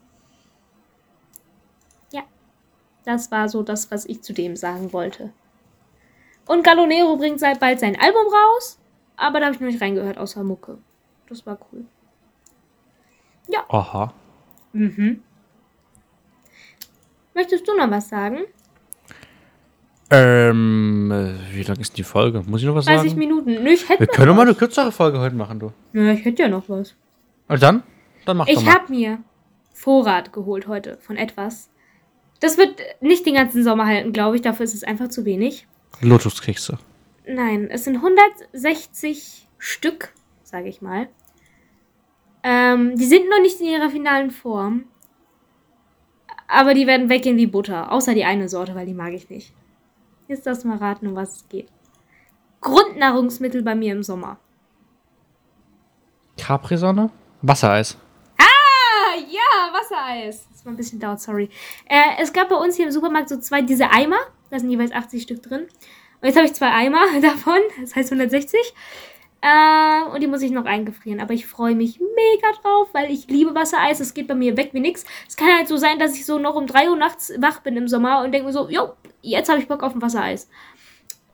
Ja, das war so das, was ich zu dem sagen wollte. Und Galonero bringt seit bald sein Album raus, aber da habe ich noch nicht reingehört, außer Mucke. Das war cool. Aha. Mhm. Möchtest du noch was sagen? Ähm, äh, wie lang ist denn die Folge? Muss ich noch was 30 sagen? Minuten. Nö, ich hätte Wir noch können doch mal eine kürzere Folge heute machen, du. Ja, ich hätte ja noch was. Und dann? Dann mach doch Ich mal. habe mir Vorrat geholt heute von etwas. Das wird nicht den ganzen Sommer halten, glaube ich. Dafür ist es einfach zu wenig. Lotuskekse. Nein, es sind 160 Stück, sage ich mal. Ähm, die sind noch nicht in ihrer finalen Form. Aber die werden weggehen wie Butter. Außer die eine Sorte, weil die mag ich nicht. Jetzt du mal raten, um was es geht. Grundnahrungsmittel bei mir im Sommer. Capri-Sonne? Wassereis. Ah, ja, Wassereis. Das war ein bisschen laut, sorry. Äh, es gab bei uns hier im Supermarkt so zwei, diese Eimer. Da sind jeweils 80 Stück drin. Und jetzt habe ich zwei Eimer davon. Das heißt 160. Äh, und die muss ich noch eingefrieren. Aber ich freue mich mega drauf, weil ich liebe Wassereis. Es geht bei mir weg wie nix. Es kann halt so sein, dass ich so noch um 3 Uhr nachts wach bin im Sommer und denke mir so, jo, jetzt habe ich Bock auf ein Wassereis.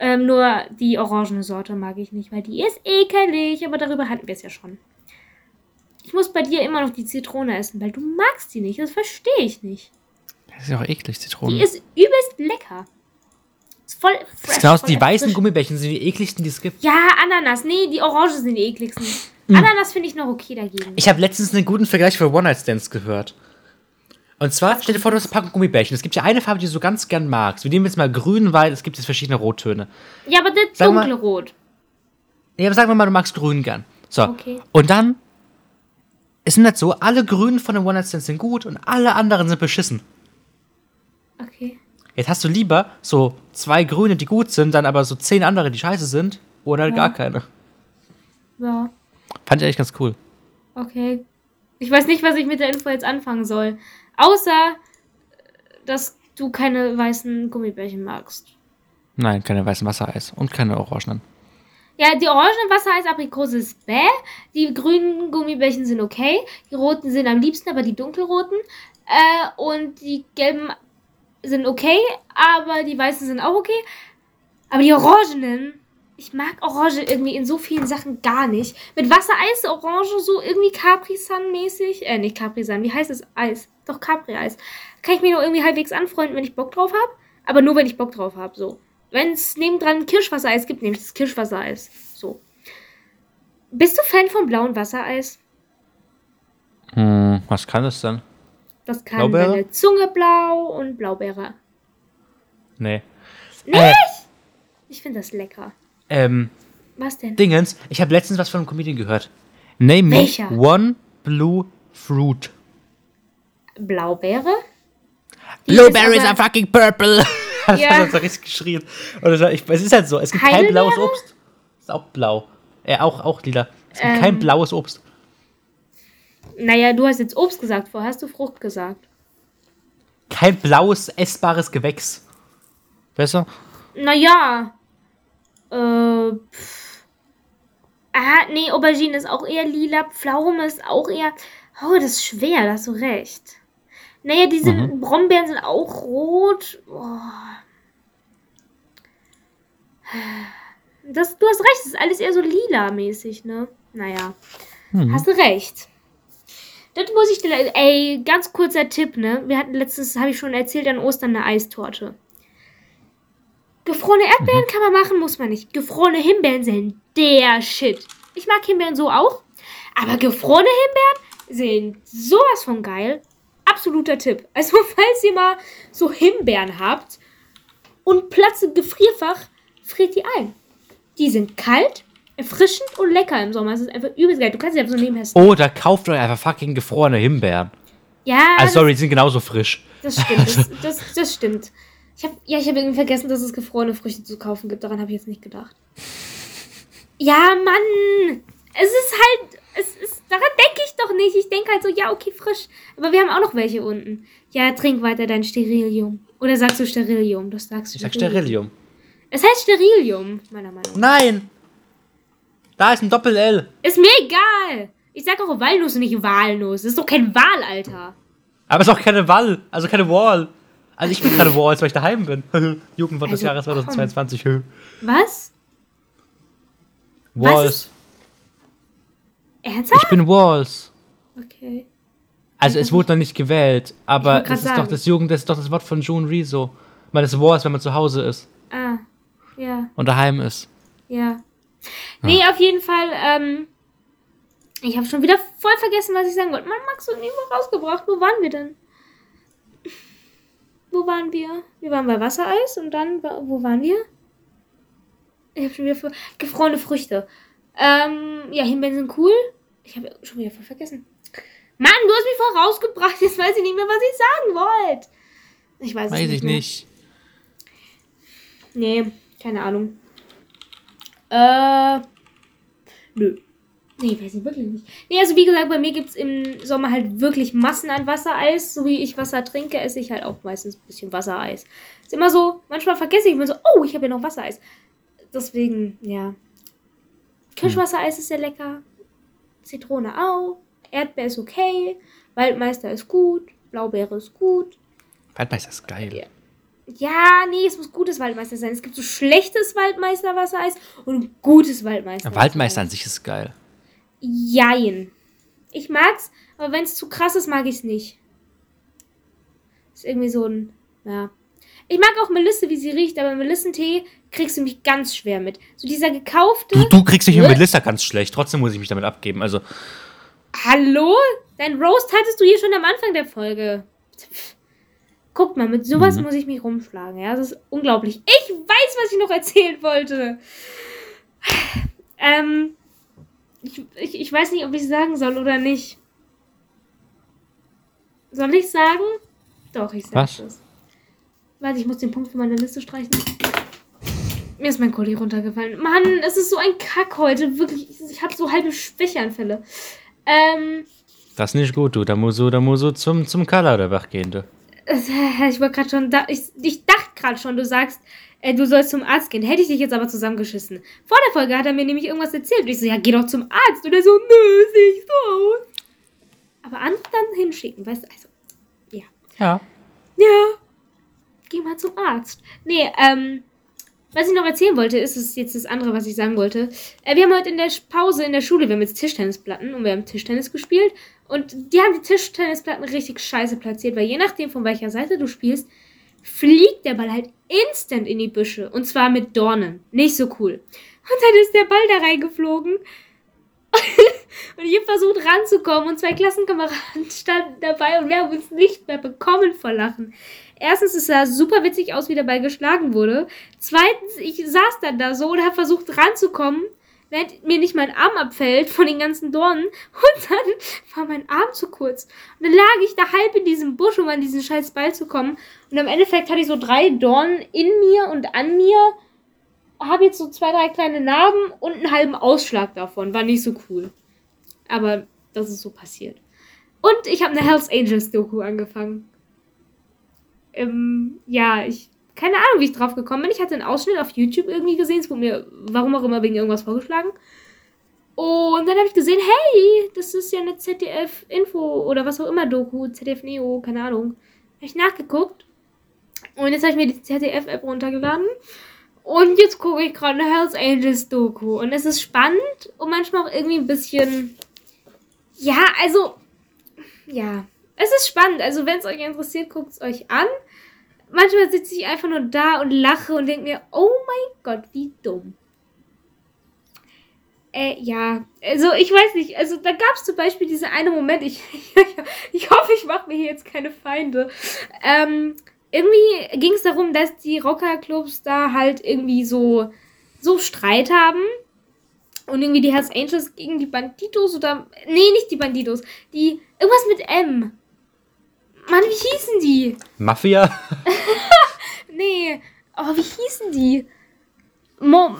Ähm, nur die orangene Sorte mag ich nicht, weil die ist ekelig. Aber darüber hatten wir es ja schon. Ich muss bei dir immer noch die Zitrone essen, weil du magst die nicht. Das verstehe ich nicht. Das ist ja auch eklig, Die Zitronen. ist übelst lecker. Ist voll fresh. Das ist genauso, voll die weißen frisch. Gummibärchen sind die ekligsten, die es gibt. Ja, Ananas. Nee, die Orange sind die ekligsten. Ananas finde ich noch okay dagegen. Ich habe letztens einen guten Vergleich für One-Night-Stands gehört. Und zwar, stell dir vor, du hast eine Packung Gummibärchen. Es gibt ja eine Farbe, die du so ganz gern magst. Wir nehmen jetzt mal grün, weil es gibt jetzt verschiedene Rottöne. Ja, aber das Sag mal- dunkle Rot. Ja, aber sagen wir mal, du magst grün gern. So. Okay. Und dann ist es nicht so, alle Grünen von den One Night Stands sind gut und alle anderen sind beschissen. Okay. Jetzt hast du lieber so zwei Grüne, die gut sind, dann aber so zehn andere, die scheiße sind, oder halt gar keine. Ja, Fand ich eigentlich ganz cool. okay. Ich weiß nicht, was ich mit der Info jetzt anfangen soll. Außer, dass du keine weißen Gummibärchen magst. Nein, keine weißen Wassereis und keine orangenen. Ja, die orangenen Wassereis-Aprikose ist bäh. Die grünen Gummibärchen sind okay. Die roten sind am liebsten, aber die dunkelroten. Äh, und die gelben sind okay, aber die weißen sind auch okay. Aber die orangenen, ich mag Orange irgendwie in so vielen Sachen gar nicht. Mit Wassereis, Orange, so irgendwie Capri-Sun-mäßig. Äh, nicht Capri-Sun, wie heißt das Eis? Doch, Capri-Eis. Kann ich mir nur irgendwie halbwegs anfreunden, wenn ich Bock drauf habe. Aber nur, wenn ich Bock drauf habe, so. Wenn es nebendran Kirschwassereis gibt, nehme ich das Kirschwassereis. So. Bist du Fan von blauem Wassereis? Hm, was kann das denn? Das kann Blaubeere? deine Zunge blau und Blaubeere. Nee. Nicht? Äh, Ich finde das lecker. ähm, Was denn? Dingens, ich habe letztens was von einem Comedian gehört. Name me Welcher? one blue fruit. Blaubeere? Die Blueberries are fucking purple. das Ja. hat uns so richtig geschrien. Und das war, ich, es ist halt so, es gibt kein blaues Obst. Ist auch blau. Äh, auch, auch lila. Es gibt Ähm. kein blaues Obst. Naja, du hast jetzt Obst gesagt, vorher hast du Frucht gesagt. Kein blaues, essbares Gewächs. Du? Naja. Äh. Pff. Ah, nee, Aubergine ist auch eher lila. Pflaume ist auch eher. Oh, das ist schwer, da hast du recht. Naja, diese Mhm. Brombeeren sind auch rot. Oh. Das, du hast recht, es ist alles eher so lila-mäßig, ne? Naja. Mhm. Hast du recht. Das muss ich dir. Ey, ganz kurzer Tipp, ne? Wir hatten letztens, habe ich schon erzählt, an Ostern eine Eistorte. Gefrorene Erdbeeren kann man machen, muss man nicht. Gefrorene Himbeeren sind der Shit. Ich mag Himbeeren so auch. Aber gefrorene Himbeeren sind sowas von geil. Absoluter Tipp. Also, falls ihr mal so Himbeeren habt und Platz im Gefrierfach, friert die ein. Die sind kalt, erfrischend und lecker im Sommer. Es ist einfach übelst geil. Du kannst sie einfach so nebenher snacken. Oder kauft euch einfach fucking gefrorene Himbeeren. Ja, Also, sorry, die sind genauso frisch. Das, das stimmt. Das, das, das stimmt. Ich hab, ja, ich habe irgendwie vergessen, dass es gefrorene Früchte zu kaufen gibt. Daran habe ich jetzt nicht gedacht. Ja, Mann. Es ist halt. Es ist, daran denke ich doch nicht. Ich denke halt so, ja, okay, frisch. Aber wir haben auch noch welche unten. Ja, trink weiter dein Sterilium. Oder sagst du Sterilium? Das sagst du Ich sag Sterilium. Es heißt Sterilium, meiner Meinung nach. Nein! Da ist ein Doppel-L. Ist mir egal. Ich sag auch Walnuss und nicht Walnuss. Das ist doch kein Wal, Alter. Aber es ist auch keine Wall, also keine Wall. Also ich bin gerade Walls, weil ich daheim bin. Jugendwort des Also, Jahres 2022. Hö. Was? Walls. Ernsthaft? Ich bin Walls. Okay. Also es wurde noch nicht gewählt, aber das ist doch das Jugend, das ist doch das Wort von June Rezo. Man ist Walls, wenn man zu Hause ist Ah, ja. und daheim ist. Ja. Nee, auf jeden Fall, ähm, ich habe schon wieder voll vergessen, was ich sagen wollte. Mann, Max und Nico rausgebracht. Wo waren wir denn? Wo waren wir? Wir waren bei Wassereis und dann, wo waren wir? Ich habe schon wieder voll, gefrorene Früchte. Ähm, ja, Himbeeren sind cool. Ich habe schon wieder voll vergessen. Mann, du hast mich voll rausgebracht. Jetzt weiß ich nicht mehr, was ich sagen wollte. Ich weiß, es Weiß ich mehr. nicht. Nee, keine Ahnung. Äh. Nö. Nee, weiß ich wirklich nicht. Nee, also wie gesagt, bei mir gibt es im Sommer halt wirklich Massen an Wassereis. So wie ich Wasser trinke, esse ich halt auch meistens ein bisschen Wassereis. Ist immer so, manchmal vergesse ich mir so, oh, ich habe ja noch Wassereis. Deswegen, ja. Kirschwassereis ist sehr lecker. Zitrone auch. Erdbeer ist okay. Waldmeister ist gut. Blaubeere ist gut. Waldmeister ist geil. Ja. Ja, nee, es muss gutes Waldmeister sein. Es gibt so schlechtes Waldmeister-Wassereis und gutes Waldmeister. Waldmeister an sich ist geil. Jein. Ich mag's, aber wenn es zu krass ist, mag ich's nicht. Ist irgendwie so ein, ja. Ich mag auch Melisse, wie sie riecht, aber Melissentee kriegst du mich ganz schwer mit. So dieser gekaufte. Du, du kriegst mich mit? Melissa ganz schlecht, trotzdem muss ich mich damit abgeben. Also, Hallo? Dein Roast hattest du hier schon am Anfang der Folge. Guckt mal, mit sowas Mhm. muss ich mich rumschlagen. Ja, das ist unglaublich. Ich weiß, was ich noch erzählen wollte. Ähm, ich, ich, ich weiß nicht, ob ich sagen soll oder nicht. Soll ich sagen? Doch, ich sag Was? das. Warte, ich muss den Punkt für meine Liste streichen. Mir ist mein Kuli runtergefallen. Mann, es ist so ein Kack heute. Wirklich, ich habe so halbe Schwächeanfälle. Ähm, Das ist nicht gut, du. Da musst du, da musst du zum, zum Kala oder wach gehen, du. Äh, ich war gerade schon da. Ich, ich dachte gerade schon, du sagst, äh, du sollst zum Arzt gehen. Hätte ich dich jetzt aber zusammengeschissen. Vor der Folge hat er mir nämlich irgendwas erzählt. Und ich so, ja, geh doch zum Arzt. Und er so, nö, sehe ich so aus. Aber andere dann hinschicken, weißt du? Also, ja. Ja. Ja. Geh mal zum Arzt. Nee, ähm, was ich noch erzählen wollte, ist es jetzt das andere, was ich sagen wollte. Äh, wir haben heute in der Pause in der Schule, wir haben jetzt Tischtennisplatten und wir haben Tischtennis gespielt. Und die haben die Tischtennisplatten richtig scheiße platziert, weil je nachdem, von welcher Seite du spielst, fliegt der Ball halt instant in die Büsche. Und zwar mit Dornen. Nicht so cool. Und dann ist der Ball da reingeflogen. und ich habe versucht ranzukommen und zwei Klassenkameraden standen dabei und wir haben uns nicht mehr bekommen vor Lachen. Erstens, es sah super witzig aus, wie der Ball geschlagen wurde. Zweitens, ich saß dann da so und habe versucht ranzukommen, während mir nicht mein Arm abfällt von den ganzen Dornen. Und dann war mein Arm zu kurz. Und dann lag ich da halb in diesem Busch, um an diesen scheiß Ball zu kommen. Und im Endeffekt hatte ich so drei Dornen in mir und an mir. Habe jetzt so zwei, drei kleine Narben und einen halben Ausschlag davon. War nicht so cool. Aber das ist so passiert. Und ich habe eine Hells Angels Doku angefangen. Ähm, ja, ich. Keine Ahnung, wie ich drauf gekommen bin. Ich hatte einen Ausschnitt auf YouTube irgendwie gesehen. Es wurde mir, warum auch immer, wegen irgendwas vorgeschlagen. Und dann habe ich gesehen, hey, das ist ja eine ZDF-Info oder was auch immer Doku, ZDF Neo, keine Ahnung. Habe ich nachgeguckt. Und jetzt habe ich mir die ZDF-App runtergeladen. Und jetzt gucke ich gerade eine Hells Angels Doku. Und es ist spannend und manchmal auch irgendwie ein bisschen. Ja, also. Ja. Es ist spannend. Also, wenn es euch interessiert, guckt es euch an. Manchmal sitze ich einfach nur da und lache und denke mir, oh mein Gott, wie dumm. Äh, ja. Also, ich weiß nicht. Also, da gab es zum Beispiel diese eine Moment. Ich, ich hoffe, ich mache mir hier jetzt keine Feinde. Ähm, irgendwie ging es darum, dass die Rockerclubs da halt irgendwie so, so Streit haben. Und irgendwie die Hells Angels gegen die Banditos oder. Nee, nicht die Banditos. Die. Irgendwas mit M. Mann, wie hießen die? Mafia? Nee. Aber wie hießen die? Mo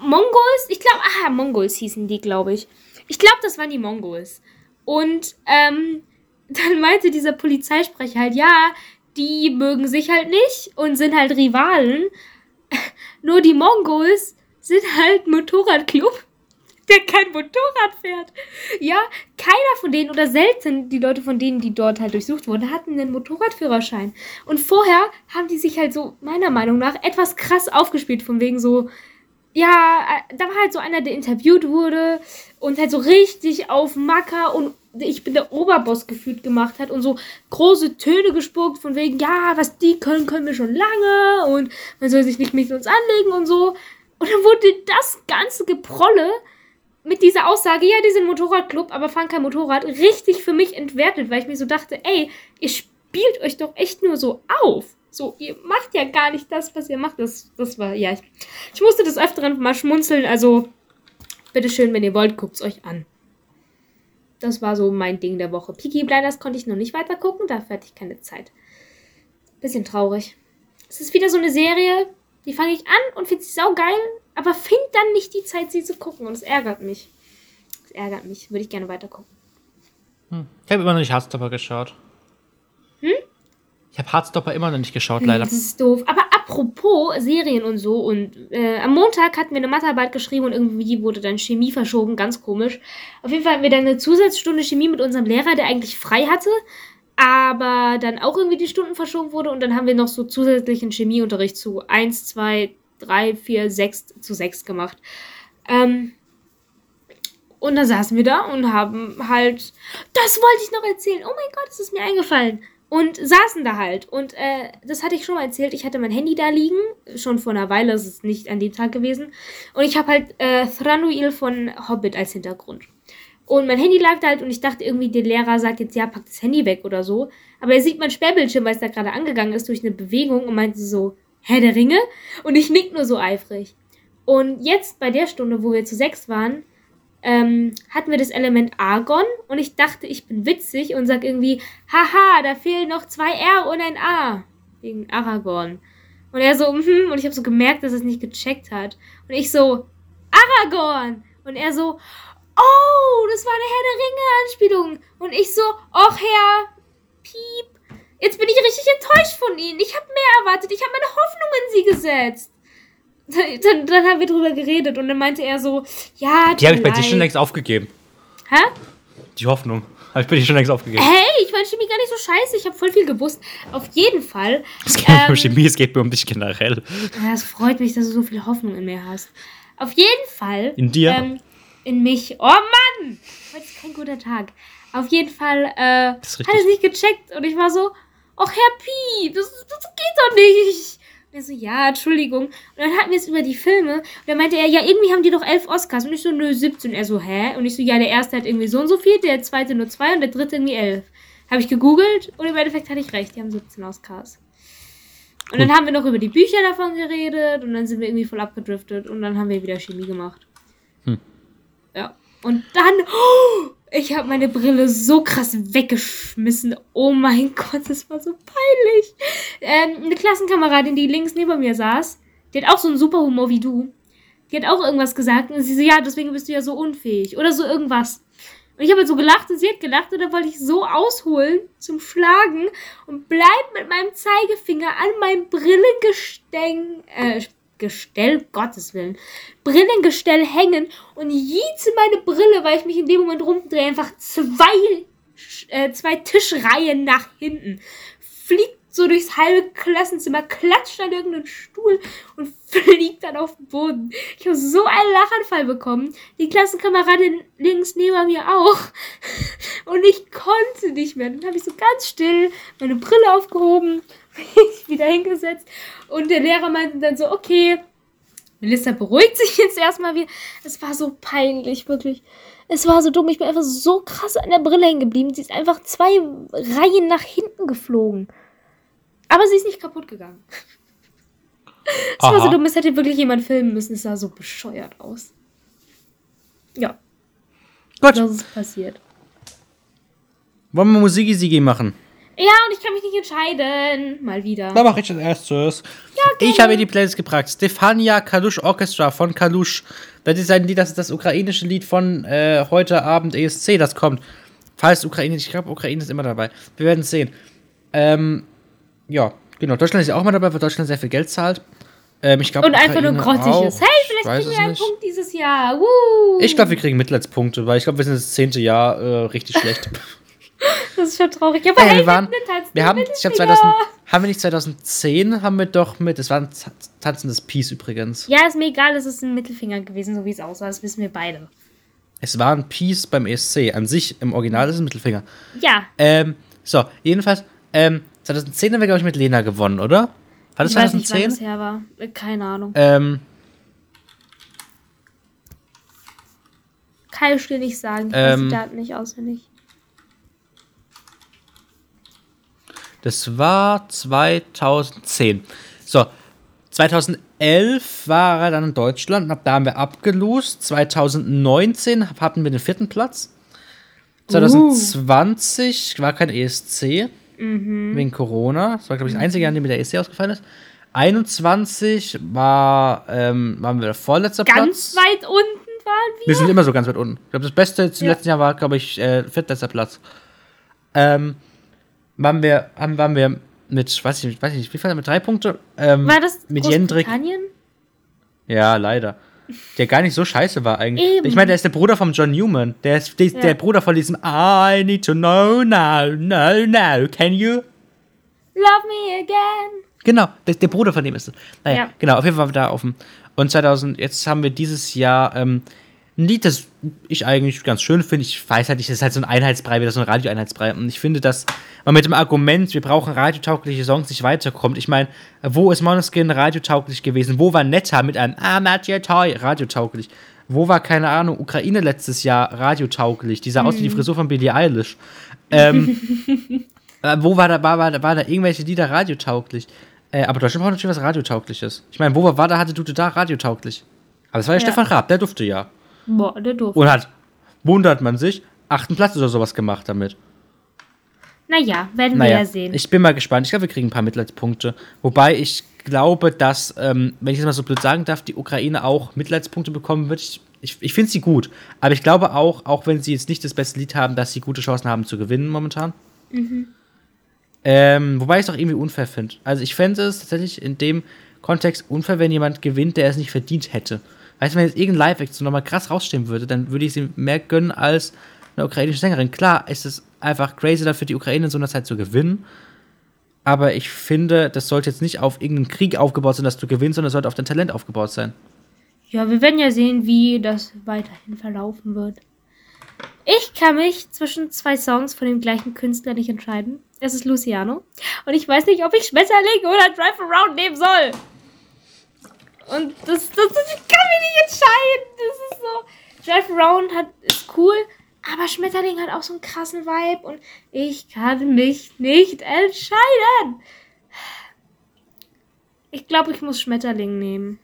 Mongols? Ich glaube, ah, Mongols hießen die, glaube ich. Ich glaube, das waren die Mongols. Und ähm, dann meinte dieser Polizeisprecher halt, ja, die mögen sich halt nicht und sind halt Rivalen. Nur die Mongols sind halt Motorradclub, der kein Motorrad fährt. Ja, keiner von denen oder selten die Leute von denen, die dort halt durchsucht wurden, hatten einen Motorradführerschein. Und vorher haben die sich halt so, meiner Meinung nach, etwas krass aufgespielt, von wegen so, ja, äh, da war halt so einer, der interviewt wurde und halt so richtig auf Macker und ich bin der Oberboss gefühlt gemacht hat und so große Töne gespuckt von wegen, ja, was die können, können wir schon lange und man soll sich nicht mit uns anlegen und so. Und dann wurde das ganze Geprolle mit dieser Aussage, ja, die sind Motorradclub, aber fahren kein Motorrad, richtig für mich entwertet, weil ich mir so dachte, ey, ihr spielt euch doch echt nur so auf. So, ihr macht ja gar nicht das, was ihr macht. Das, das war, ja, ich, ich musste des Öfteren mal schmunzeln, also bitteschön, wenn ihr wollt, guckt's euch an. Das war so mein Ding der Woche. Peaky Blinders konnte ich noch nicht weiter gucken, dafür hatte ich keine Zeit. Bisschen traurig. Es ist wieder so eine Serie, die fange ich an und finde sie saugeil, aber finde dann nicht die Zeit, sie zu gucken und es ärgert mich. Es ärgert mich. Würde ich gerne weiter gucken. Ich habe immer noch nicht Hardstopper geschaut. Hm? Ich habe Hardstopper immer noch nicht geschaut, leider. Das ist doof. Aber apropos Serien und so und äh, am Montag hatten wir eine Mathearbeit geschrieben und irgendwie wurde dann Chemie verschoben, ganz komisch. Auf jeden Fall hatten wir dann eine Zusatzstunde Chemie mit unserem Lehrer, der eigentlich frei hatte, aber dann auch irgendwie die Stunden verschoben wurde und dann haben wir noch so zusätzlichen Chemieunterricht zu 1, 2, 3, 4, 6 zu 6 gemacht. Ähm, und dann saßen wir da und haben halt, das wollte ich noch erzählen. Oh mein Gott, es ist mir eingefallen. Und saßen da halt. Und äh, das hatte ich schon mal erzählt. Ich hatte mein Handy da liegen. Schon vor einer Weile. Es ist nicht an dem Tag gewesen. Und ich habe halt äh, Thranduil von Hobbit als Hintergrund. Und mein Handy lag da halt und ich dachte irgendwie, der Lehrer sagt jetzt, ja, pack das Handy weg oder so. Aber er sieht mein Sperrbildschirm, weil es da gerade angegangen ist durch eine Bewegung und meinte so, Hä, der Ringe? Und ich nick nur so eifrig. Und jetzt bei der Stunde, wo wir zu sechs waren, ähm, hatten wir das Element Argon und ich dachte, ich bin witzig und sag irgendwie, haha, da fehlen noch zwei R und ein A. Wegen Aragorn. Und er so, mhm, und ich habe so gemerkt, dass er es nicht gecheckt hat. Und ich so, Aragorn! Und er so, oh, das war eine Herr der Ringe-Anspielung. Und ich so, och Herr, piep. Jetzt bin ich richtig enttäuscht von Ihnen. Ich habe mehr erwartet. Ich habe meine Hoffnung in Sie gesetzt. Dann, dann haben wir drüber geredet und dann meinte er so, ja, Die habe ich bei dir schon längst aufgegeben. Hä? Die Hoffnung. Habe ich bei dir schon längst aufgegeben. Hey, ich fand Chemie gar nicht so scheiße. Ich habe voll viel gewusst. Auf jeden Fall. Es geht nicht um ähm, Chemie, es geht mir um dich generell. Ja, es freut mich, dass du so viel Hoffnung in mir hast. Auf jeden Fall. In dir? Ähm, in mich. Oh Mann! Heute ist kein guter Tag. Auf jeden Fall äh, hat er es nicht gecheckt und ich war so, ach Herr Piep, das, das geht doch nicht. Und er so, ja, Entschuldigung. Und dann hatten wir es über die Filme. Und dann meinte er, ja, irgendwie haben die doch elf Oscars. Und ich so, nö, 17. Und er so, hä? Und ich so, ja, der erste hat irgendwie so und so viel, der zweite nur zwei und der dritte irgendwie elf. Habe ich gegoogelt und im Endeffekt hatte ich recht. Die haben 17 Oscars. Und dann haben wir noch über die Bücher davon geredet und dann sind wir irgendwie voll abgedriftet und dann haben wir wieder Chemie gemacht. Hm. Ja. Und dann, oh, ich habe meine Brille so krass weggeschmissen. Oh mein Gott, das war so peinlich. Ähm, eine Klassenkameradin, die links neben mir saß, die hat auch so einen super Humor wie du. Die hat auch irgendwas gesagt und sie so, ja, deswegen bist du ja so unfähig. Oder so irgendwas. Und ich habe halt so gelacht und sie hat gelacht und dann wollte ich so ausholen zum Schlagen und bleib mit meinem Zeigefinger an meinem Brillengestell, äh, Gestell, Gottes Willen, Brillengestell hängen und jieze meine Brille, weil ich mich in dem Moment rumdrehe, einfach zwei, äh, zwei Tischreihen nach hinten. Fliegt so durchs halbe Klassenzimmer, klatscht an irgendeinen Stuhl und fliegt dann auf den Boden. Ich habe so einen Lachanfall bekommen. Die Klassenkameradin links neben mir auch. Und ich konnte nicht mehr. Dann habe ich so ganz still meine Brille aufgehoben, mich wieder hingesetzt. Und der Lehrer meinte dann so, okay, Melissa beruhigt sich jetzt erstmal wieder. Es war so peinlich, wirklich. Es war so dumm. Ich bin einfach so krass an der Brille hängen geblieben. Sie ist einfach zwei Reihen nach hinten geflogen. Aber sie ist nicht kaputt gegangen. Es war so dumm, es hätte wirklich jemand filmen müssen. Es sah so bescheuert aus. Ja, Gut, das ist passiert. wollen wir Musiki-Sigi machen? Ja, und ich kann mich nicht entscheiden. Mal wieder. Da mache ich als erstes. ich habe in die Playlist gebracht. Stefania Kalush Orchestra von Kalush. Das ist ein Lied, das ist das ukrainische Lied von äh, heute Abend ESC, das kommt. Falls Ukraine, ich glaube, Ukraine ist immer dabei. Wir werden es sehen. Ähm, ja, genau. Deutschland ist ja auch mal dabei, weil Deutschland sehr viel Geld zahlt. Ähm, ich glaub, Und einfach nur Ukraine grottig ist. auch. Hey, Ich vielleicht kriegen wir einen nicht. Punkt dieses Jahr. Woo. Ich glaube, wir kriegen Mitleidspunkte, weil ich glaube, wir sind das zehnte Jahr äh, richtig schlecht. Das ist schon traurig. Aber Ja, hey, wir waren, wir, tanzen wir haben, ich Finger. 2000, haben wir nicht 2010, haben wir doch mit, es war ein tanzendes Peace übrigens. Ja, ist mir egal, es ist ein Mittelfinger gewesen, so wie es aussah. Das wissen wir beide. Es war ein Peace beim ESC. An sich, im Original ist es ein Mittelfinger. Ja, Ähm, so, jedenfalls, ähm, 2010 haben wir, glaube ich, mit Lena gewonnen, oder? War das ich weiß nicht, wann 2010? das her war. Äh, Keine Ahnung. Ähm, Kann ich dir nicht sagen. Ich weiß Ähm. die Daten nicht auswendig. Das war 2010. So, 2011 war er dann in Deutschland, ab da haben wir abgelost. 2019 hatten wir den vierten Platz. 2020 war kein ESC wegen Corona. Das war, glaube ich, das einzige Jahr, in dem mir der ESC ausgefallen ist. 21 war, ähm, waren wir der vorletzte Ganz Platz. weit unten waren wir. Wir sind immer so ganz weit unten. Ich glaube, das Beste jetzt im Ja. letzten Jahr war, glaube ich, äh, viertletzter Platz. Ähm, waren wir, haben, waren wir mit, weiß ich nicht, weiß ich nicht, wie viel, mit drei Punkte? Ähm, War das mit Jendrik. Ja, leider. Der gar nicht so scheiße war eigentlich. Eben. Ich meine, der ist der Bruder von John Newman. Der ist die, Ja. der Bruder von diesem I need to know now, no, no, can you? Love me again. Genau, der, der Bruder von dem ist es. Naja, Ja. genau, auf jeden Fall waren wir da offen. Und 2000, jetzt haben wir dieses Jahr ähm, ein Lied, das ich eigentlich ganz schön finde. Ich weiß halt nicht, das ist halt so ein Einheitsbrei, wieder so ein Radioeinheitsbrei. Und ich finde, dass man mit dem Argument, wir brauchen radiotaugliche Songs, nicht weiterkommt. Ich meine, wo ist Monoskin radiotauglich gewesen? Wo war Netta mit einem I'm at your toy radiotauglich? wo war, keine Ahnung, Ukraine letztes Jahr radiotauglich? Die sah aus wie die Frisur von Billie Eilish. Ähm, äh, wo war da, war, war, war da irgendwelche Lieder radiotauglich? Äh, aber Deutschland braucht natürlich was radiotaugliches. Ich meine, wo war, war da, hatte Dute da radiotauglich? Aber es war ja, Ja. Stefan Raab, der durfte ja. Boah, der doof. Und hat, wundert man sich, achten Platz oder sowas gemacht damit. Naja, werden wir Naja, ja sehen. ich bin mal gespannt. Ich glaube, wir kriegen ein paar Mitleidspunkte. Wobei ich glaube, dass, ähm, wenn ich das mal so blöd sagen darf, die Ukraine auch Mitleidspunkte bekommen wird. Ich, ich, ich finde sie gut. Aber ich glaube auch, auch wenn sie jetzt nicht das beste Lied haben, dass sie gute Chancen haben zu gewinnen momentan. Ähm, wobei ich es auch irgendwie unfair finde. Also ich fände es tatsächlich in dem Kontext unfair, wenn jemand gewinnt, der es nicht verdient hätte. Weißt du, wenn jetzt irgendein Live-Act so nochmal krass rausstehen würde, dann würde ich sie mehr gönnen als eine ukrainische Sängerin. Klar, ist es einfach crazy dafür, die Ukraine in so einer Zeit zu gewinnen. Aber ich finde, das sollte jetzt nicht auf irgendeinen Krieg aufgebaut sein, dass du gewinnst, sondern es sollte auf dein Talent aufgebaut sein. Ja, wir werden ja sehen, wie das weiterhin verlaufen wird. Ich kann mich zwischen zwei Songs von dem gleichen Künstler nicht entscheiden. Es ist Luciano. Und ich weiß nicht, ob ich Schmetterling oder Drive Around nehmen soll. Und das, das, ich kann mich nicht entscheiden. Das ist so. Drive Around hat, ist cool, aber Schmetterling hat auch so einen krassen Vibe und ich kann mich nicht entscheiden. Ich glaube, ich muss Schmetterling nehmen.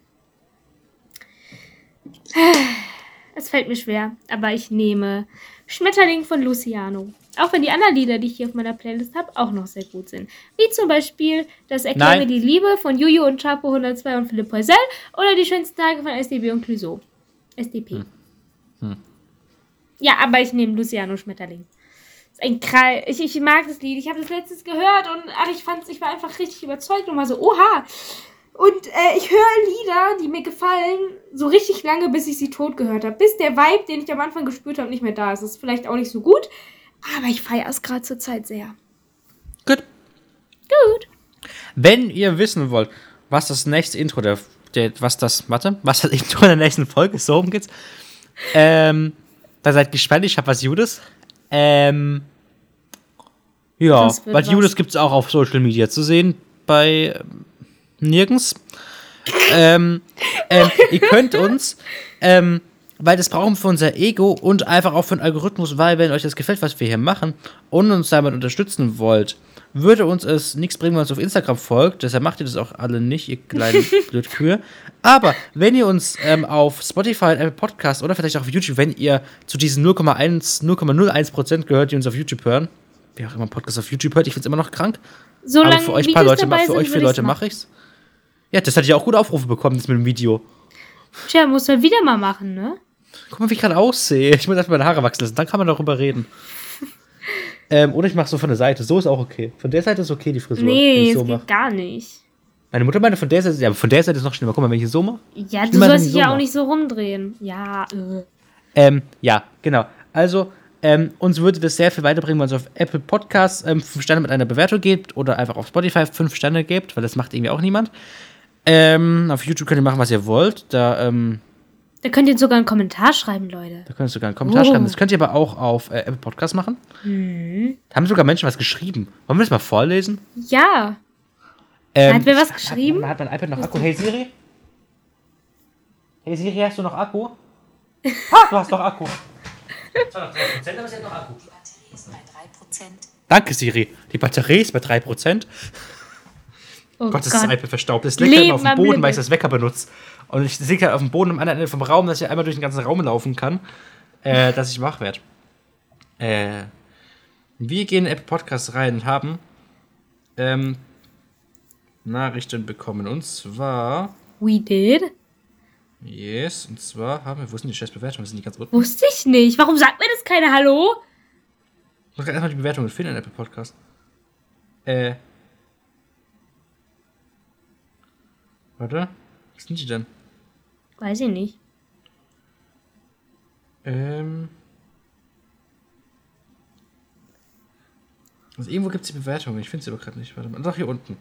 Es fällt mir schwer, aber ich nehme Schmetterling von Luciano. Auch wenn die anderen Lieder, die ich hier auf meiner Playlist habe, auch noch sehr gut sind. Wie zum Beispiel das Erklär Nein. mir die Liebe von Juju und Chapo 102 und Philipp Poisel oder die schönsten Tage von SDB und Clouseau. SDP. Ja, aber ich nehme Luciano Schmetterling. Ist ein Krall. Ich, ich mag das Lied. Ich habe das letztes gehört und ach, ich fand's, ich war einfach richtig überzeugt und war so, oha. Und äh, ich höre Lieder, die mir gefallen, so richtig lange, bis ich sie tot gehört habe. Bis der Vibe, den ich am Anfang gespürt habe, nicht mehr da ist. Das ist vielleicht auch nicht so gut, aber ich feiere es gerade zur Zeit sehr. Gut. Gut. Wenn ihr wissen wollt, was das nächste Intro der, der was das, warte, was das Intro der nächsten Folge ist, so rum geht's. Ähm, da seid gespannt, ich hab was Judas. Ähm, ja, weil. Judas gibt's auch auf Social Media zu sehen, bei ähm, nirgends. ähm, ähm, ihr könnt uns, ähm, weil das brauchen wir für unser Ego und einfach auch für den Algorithmus, weil wenn euch das gefällt, was wir hier machen und uns damit unterstützen wollt, würde uns es nichts bringen, wenn ihr uns auf Instagram folgt. Deshalb macht ihr das auch alle nicht, ihr kleinen Blödkühe. Aber wenn ihr uns ähm, auf Spotify und Apple Podcast oder vielleicht auch auf YouTube, wenn ihr zu diesen 0,1, 0,01% gehört, die uns auf YouTube hören, wer auch immer Podcast auf YouTube hört, ich finde es immer noch krank. Solange Aber für euch ein paar Videos Leute, für sind, euch vier ich's Leute mache ich's. Ja, das hat ja auch gute Aufrufe bekommen, das mit dem Video. Tja, muss man wieder mal machen, ne? Guck mal, wie ich gerade aussehe. Ich muss erstmal meine Haare wachsen lassen, dann kann man darüber reden. ähm, oder ich mache so von der Seite. So ist auch okay. Von der Seite ist okay, die Frisur. Nee, es so geht gar nicht. Meine Mutter meinte von der Seite, ja, von der Seite ist noch schlimmer. Guck mal, wenn ich hier so mache. Ja, du sollst ich dich ja auch nicht so rumdrehen. Ja, äh. Ähm, ja, genau. Also, ähm, uns würde das sehr viel weiterbringen, wenn uns auf Apple Podcasts ähm, 5 Sterne mit einer Bewertung gebt oder einfach auf Spotify 5 Sterne gebt, weil das macht irgendwie auch niemand. Ähm, auf YouTube könnt ihr machen, was ihr wollt. Da, ähm, Da könnt ihr sogar einen Kommentar schreiben, Leute. da könnt ihr sogar einen Kommentar Oh. schreiben. Das könnt ihr aber auch auf äh, Apple Podcasts machen. Mhm. Da haben sogar Menschen was geschrieben. Wollen wir das mal vorlesen? Ja. Ähm, Hat wer was geschrieben? Hat, hat mein iPad noch Akku? Hey Siri? Hey Siri, hast du noch Akku? Ah, du hast noch Akku. 203%, aber sie hat noch Akku. Batterie ist bei 3%. Danke, Siri. Die Batterie ist bei 3%. Oh Gott, ist das Gott. iPad verstaubt. Es liegt immer auf dem Leben Boden, weil ich das Wecker benutze. Und ich liege halt auf dem Boden am anderen Ende vom Raum, dass ich einmal durch den ganzen Raum laufen kann, äh, dass ich wach werde. Äh, wir gehen in Apple Podcast rein und haben ähm, Nachrichten bekommen. Und zwar, We did? yes, und zwar haben wir, wo sind die scheiß Bewertungen? Sind die ganz unten? Wusste ich nicht. Warum sagt mir das keiner Hallo? Ich muss gerade erstmal die Bewertungen finden in Apple Podcast. Äh. Warte. Was sind die denn? Weiß ich nicht. Ähm. Also irgendwo gibt es die Bewertungen. Ich finde sie aber gerade nicht. Warte mal. Doch, hier unten.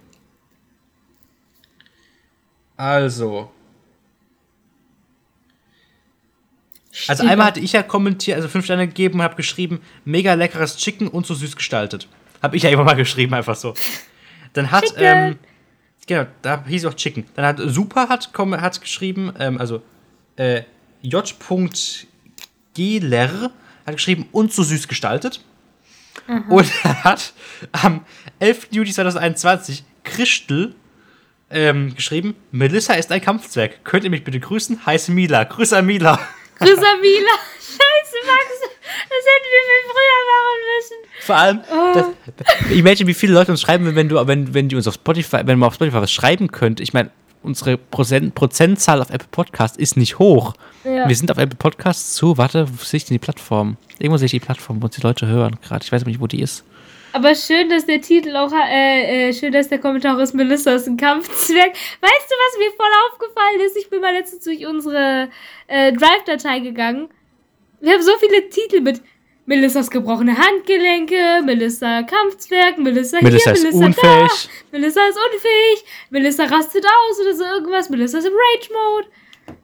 Also. Also Steht einmal hatte ich ja kommentiert, also fünf Sterne gegeben und habe geschrieben, mega leckeres Chicken und so süß gestaltet. Habe ich ja immer mal geschrieben, einfach so. Dann hat, ähm, genau, da hieß auch Chicken. Dann hat Super hat, hat geschrieben, ähm, also, äh, J.Geler hat geschrieben, und so süß gestaltet. Und er hat am 11. Juli 2021 Christel ähm, geschrieben, Melissa ist ein Kampfzwerg. Könnt ihr mich bitte grüßen? Heiße Mila. Grüße an Mila. Grüße Mila. Scheiße, Max. Das hätten wir viel früher machen müssen. Vor allem, das, imagine, wie viele Leute uns schreiben, wenn du, wenn, wenn die uns auf Spotify, wenn man auf Spotify was schreiben könnte. Ich meine, unsere Prozent, Prozentzahl auf Apple Podcast ist nicht hoch. Ja. Wir sind auf Apple Podcasts zu, warte, wo sehe ich denn die Plattform? Irgendwo sehe ich die Plattform, wo uns die Leute hören gerade. Ich weiß aber nicht, wo die ist. Aber schön, dass der Titel auch, äh, äh, schön, dass der Kommentar ist, Melissa ist ein Kampfzwerg. Weißt du, was mir voll aufgefallen ist? Ich bin mal letztens durch unsere äh, Drive-Datei gegangen. Wir haben so viele Titel mit Melissas gebrochene Handgelenke, Melissa Kampfzwerg, Melissa, Melissa hier, Melissa unfähig. da, Melissa ist unfähig, Melissa rastet aus oder so irgendwas, Melissa ist im Rage-Mode.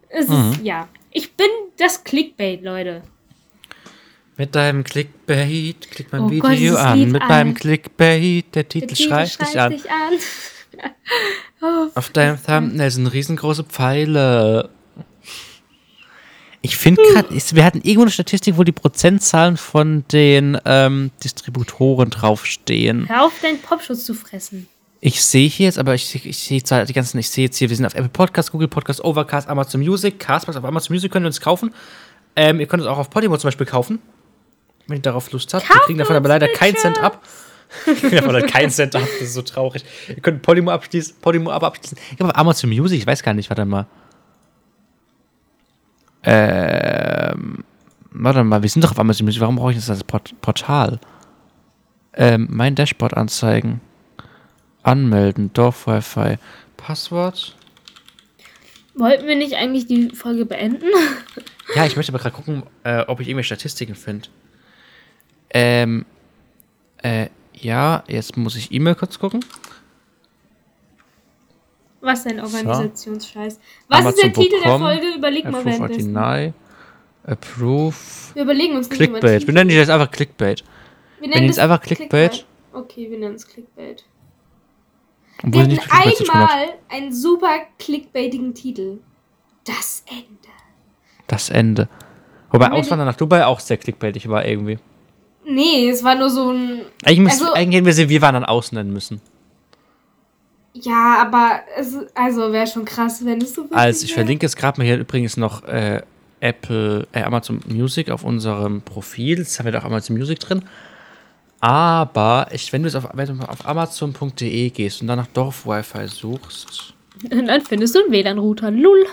Es Mhm. ist, ja. Ich bin das Clickbait, Leute. Mit deinem Clickbait, klick mein Oh Video Gott, an. Mit meinem Clickbait, der Der Titel schreit dich an. dich an. oh, Auf deinem Thumbnail sind riesengroße Pfeile. Ich finde gerade, wir hatten irgendwo eine Statistik, wo die Prozentzahlen von den ähm, Distributoren draufstehen. hör auf, deinen Popschutz zu fressen. Ich sehe hier jetzt, aber ich, sehe- ich sehe zwar die ganzen, ich sehe jetzt hier, wir sind auf Apple Podcast, Google Podcast, Overcast, Amazon Music, Castbox, auf Amazon Music könnt ihr uns kaufen. Ähm, ihr könnt es auch auf Podimo zum Beispiel kaufen, wenn ihr darauf Lust habt. wir Kauft kriegen davon aber leider keinen Cent ab. Wir kriegen davon leider keinen Cent ab, das ist so traurig. Ihr könnt Podimo abschließen, Podimo aber abschließen. Ich auf Amazon Music, ich weiß gar nicht, warte mal. Ähm, warte mal, wir sind doch auf Amazon Music, warum brauche ich das als Port Portal? Ähm, mein Dashboard anzeigen. Anmelden, Dorf Wi-Fi. Passwort? Wollten wir nicht eigentlich die Folge beenden? Ja, ich möchte aber gerade gucken, äh, ob ich irgendwelche Statistiken finde. Ähm, äh, ja, jetzt muss ich E-Mail kurz gucken. Was ein Organisationsscheiß. Was ist der Titel der Folge? Überleg mal währenddessen. deny. Approve. Wir überlegen uns Clickbait. Wir nennen die jetzt einfach Clickbait. Wir nennen das es einfach Clickbait. Okay, wir nennen es Clickbait. Wir hatten Clickbait einmal einen super clickbaitigen Titel. Das Ende. Das Ende. Wobei Auswandern nach Dubai auch sehr clickbaitig war irgendwie. Nee, es war nur so ein. Eigentlich, müssen, Also- eigentlich hätten wir sie Wir waren dann außen nennen müssen. Ja, aber es, also wäre schon krass, wenn es so Also ich wär. verlinke jetzt gerade mal hier übrigens noch äh, Apple, äh, Amazon Music auf unserem Profil. Jetzt haben wir da auch Amazon Music drin. Aber ich, wenn du jetzt auf, auf Amazon.de gehst und dann nach Dorf Wi-Fi suchst, Und dann findest du einen WLAN-Router. Lull.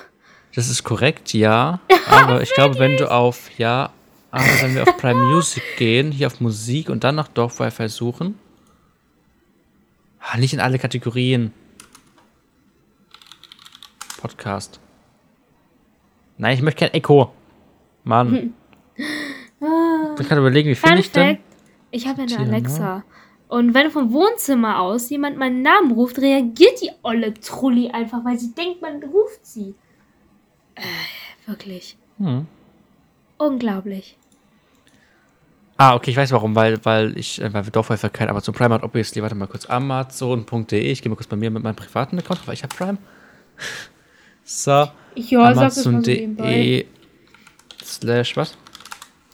das ist korrekt, ja. Aber ich glaube, wenn du auf, ja, aber wenn wir auf Prime Music gehen, hier auf Musik und dann nach Dorf Wi-Fi suchen, ah, nicht in alle Kategorien. Podcast. Nein, ich möchte kein Echo. Mann. Ich kann überlegen, wie finde Fun ich denn? Ich habe eine ne? Alexa. Und wenn vom Wohnzimmer aus jemand meinen Namen ruft, reagiert die olle Trulli einfach, weil sie denkt, man ruft sie. Äh, wirklich. Hm. Unglaublich. Ah, okay, ich weiß warum, weil, weil ich, äh, weil wir Dorf Wi-Fi kein Amazon Prime hat, obviously, warte mal kurz, Amazon.de, ich gehe mal kurz bei mir mit meinem privaten Account, weil ich habe Prime. So, Ja. Amazon.de slash was?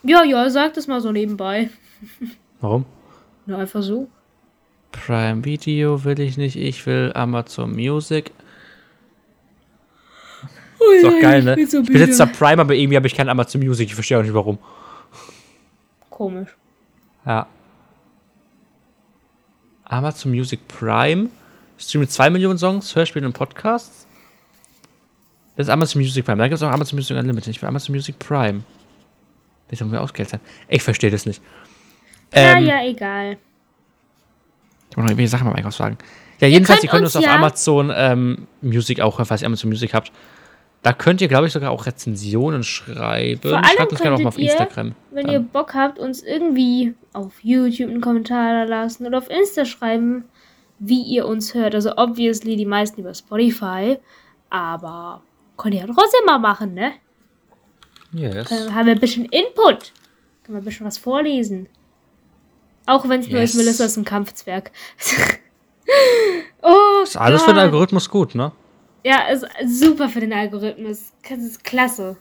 Ja, ja, sag das mal so nebenbei. Warum? Na, einfach so. Prime Video will ich nicht, ich will Amazon Music. Ist doch geil, ne? so Ich besitze müde. Prime, aber irgendwie habe ich kein Amazon Music, ich verstehe auch nicht warum. Komisch. Ja. Amazon Music Prime. Streamt 2 Millionen Songs, Hörspiele und Podcasts. Das ist Amazon Music Prime. Da gibt es auch Amazon Music Unlimited. Ich will Amazon Music Prime. Das soll mir ausgehört sein. Ich verstehe das nicht. Ja, Ähm, ja, egal. Ich muss noch irgendwelche Sachen beim Einkauf sagen. Ja, jedenfalls, ihr könnt könnt uns uns auf ja- Amazon ähm, Music auch hören, falls ihr Amazon Music habt. Da könnt ihr, glaube ich, sogar auch Rezensionen schreiben. Vor allem Schreibt uns gerne auch mal auf ihr, Instagram. Wenn Dann- ihr Bock habt, uns irgendwie auf YouTube einen Kommentar da lassen oder auf Insta schreiben, wie ihr uns hört. Also obviously die meisten über Spotify, aber könnt ihr ja trotzdem mal machen, ne? Yes. Dann haben wir ein bisschen Input. Können wir ein bisschen was vorlesen. Auch wenn es nur ist, Yes. Melissa ist ein Kampfzwerg. oh, Ist alles für den Gott. Algorithmus gut, ne? Ja, ist super für den Algorithmus. Das ist klasse.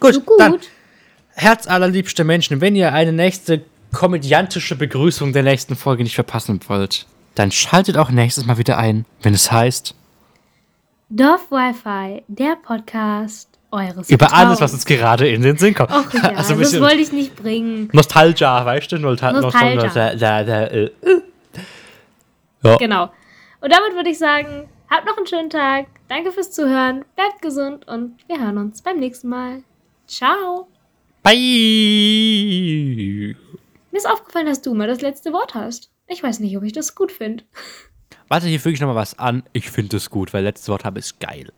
Gut, So gut. dann Herz allerliebste Menschen, wenn ihr eine nächste komödiantische Begrüßung der nächsten Folge nicht verpassen wollt, dann schaltet auch nächstes Mal wieder ein, wenn es heißt, Dorf Wi-Fi, der Podcast eures über alles, was Vertrauens. uns gerade in den Sinn kommt. Och ja, also das wollte ich nicht bringen. Nostalgia, weißt du? Nostal Nostalgia. Nostalgia. Ja. Genau. Und damit würde ich sagen, habt noch einen schönen Tag. Danke fürs Zuhören. Bleibt gesund und wir hören uns beim nächsten Mal. Ciao. Bye! Mir ist aufgefallen, dass du mal das letzte Wort hast. Ich weiß nicht, ob ich das gut finde. Warte, hier füge ich nochmal was an. Ich finde es gut, weil letztes Wort habe ist geil.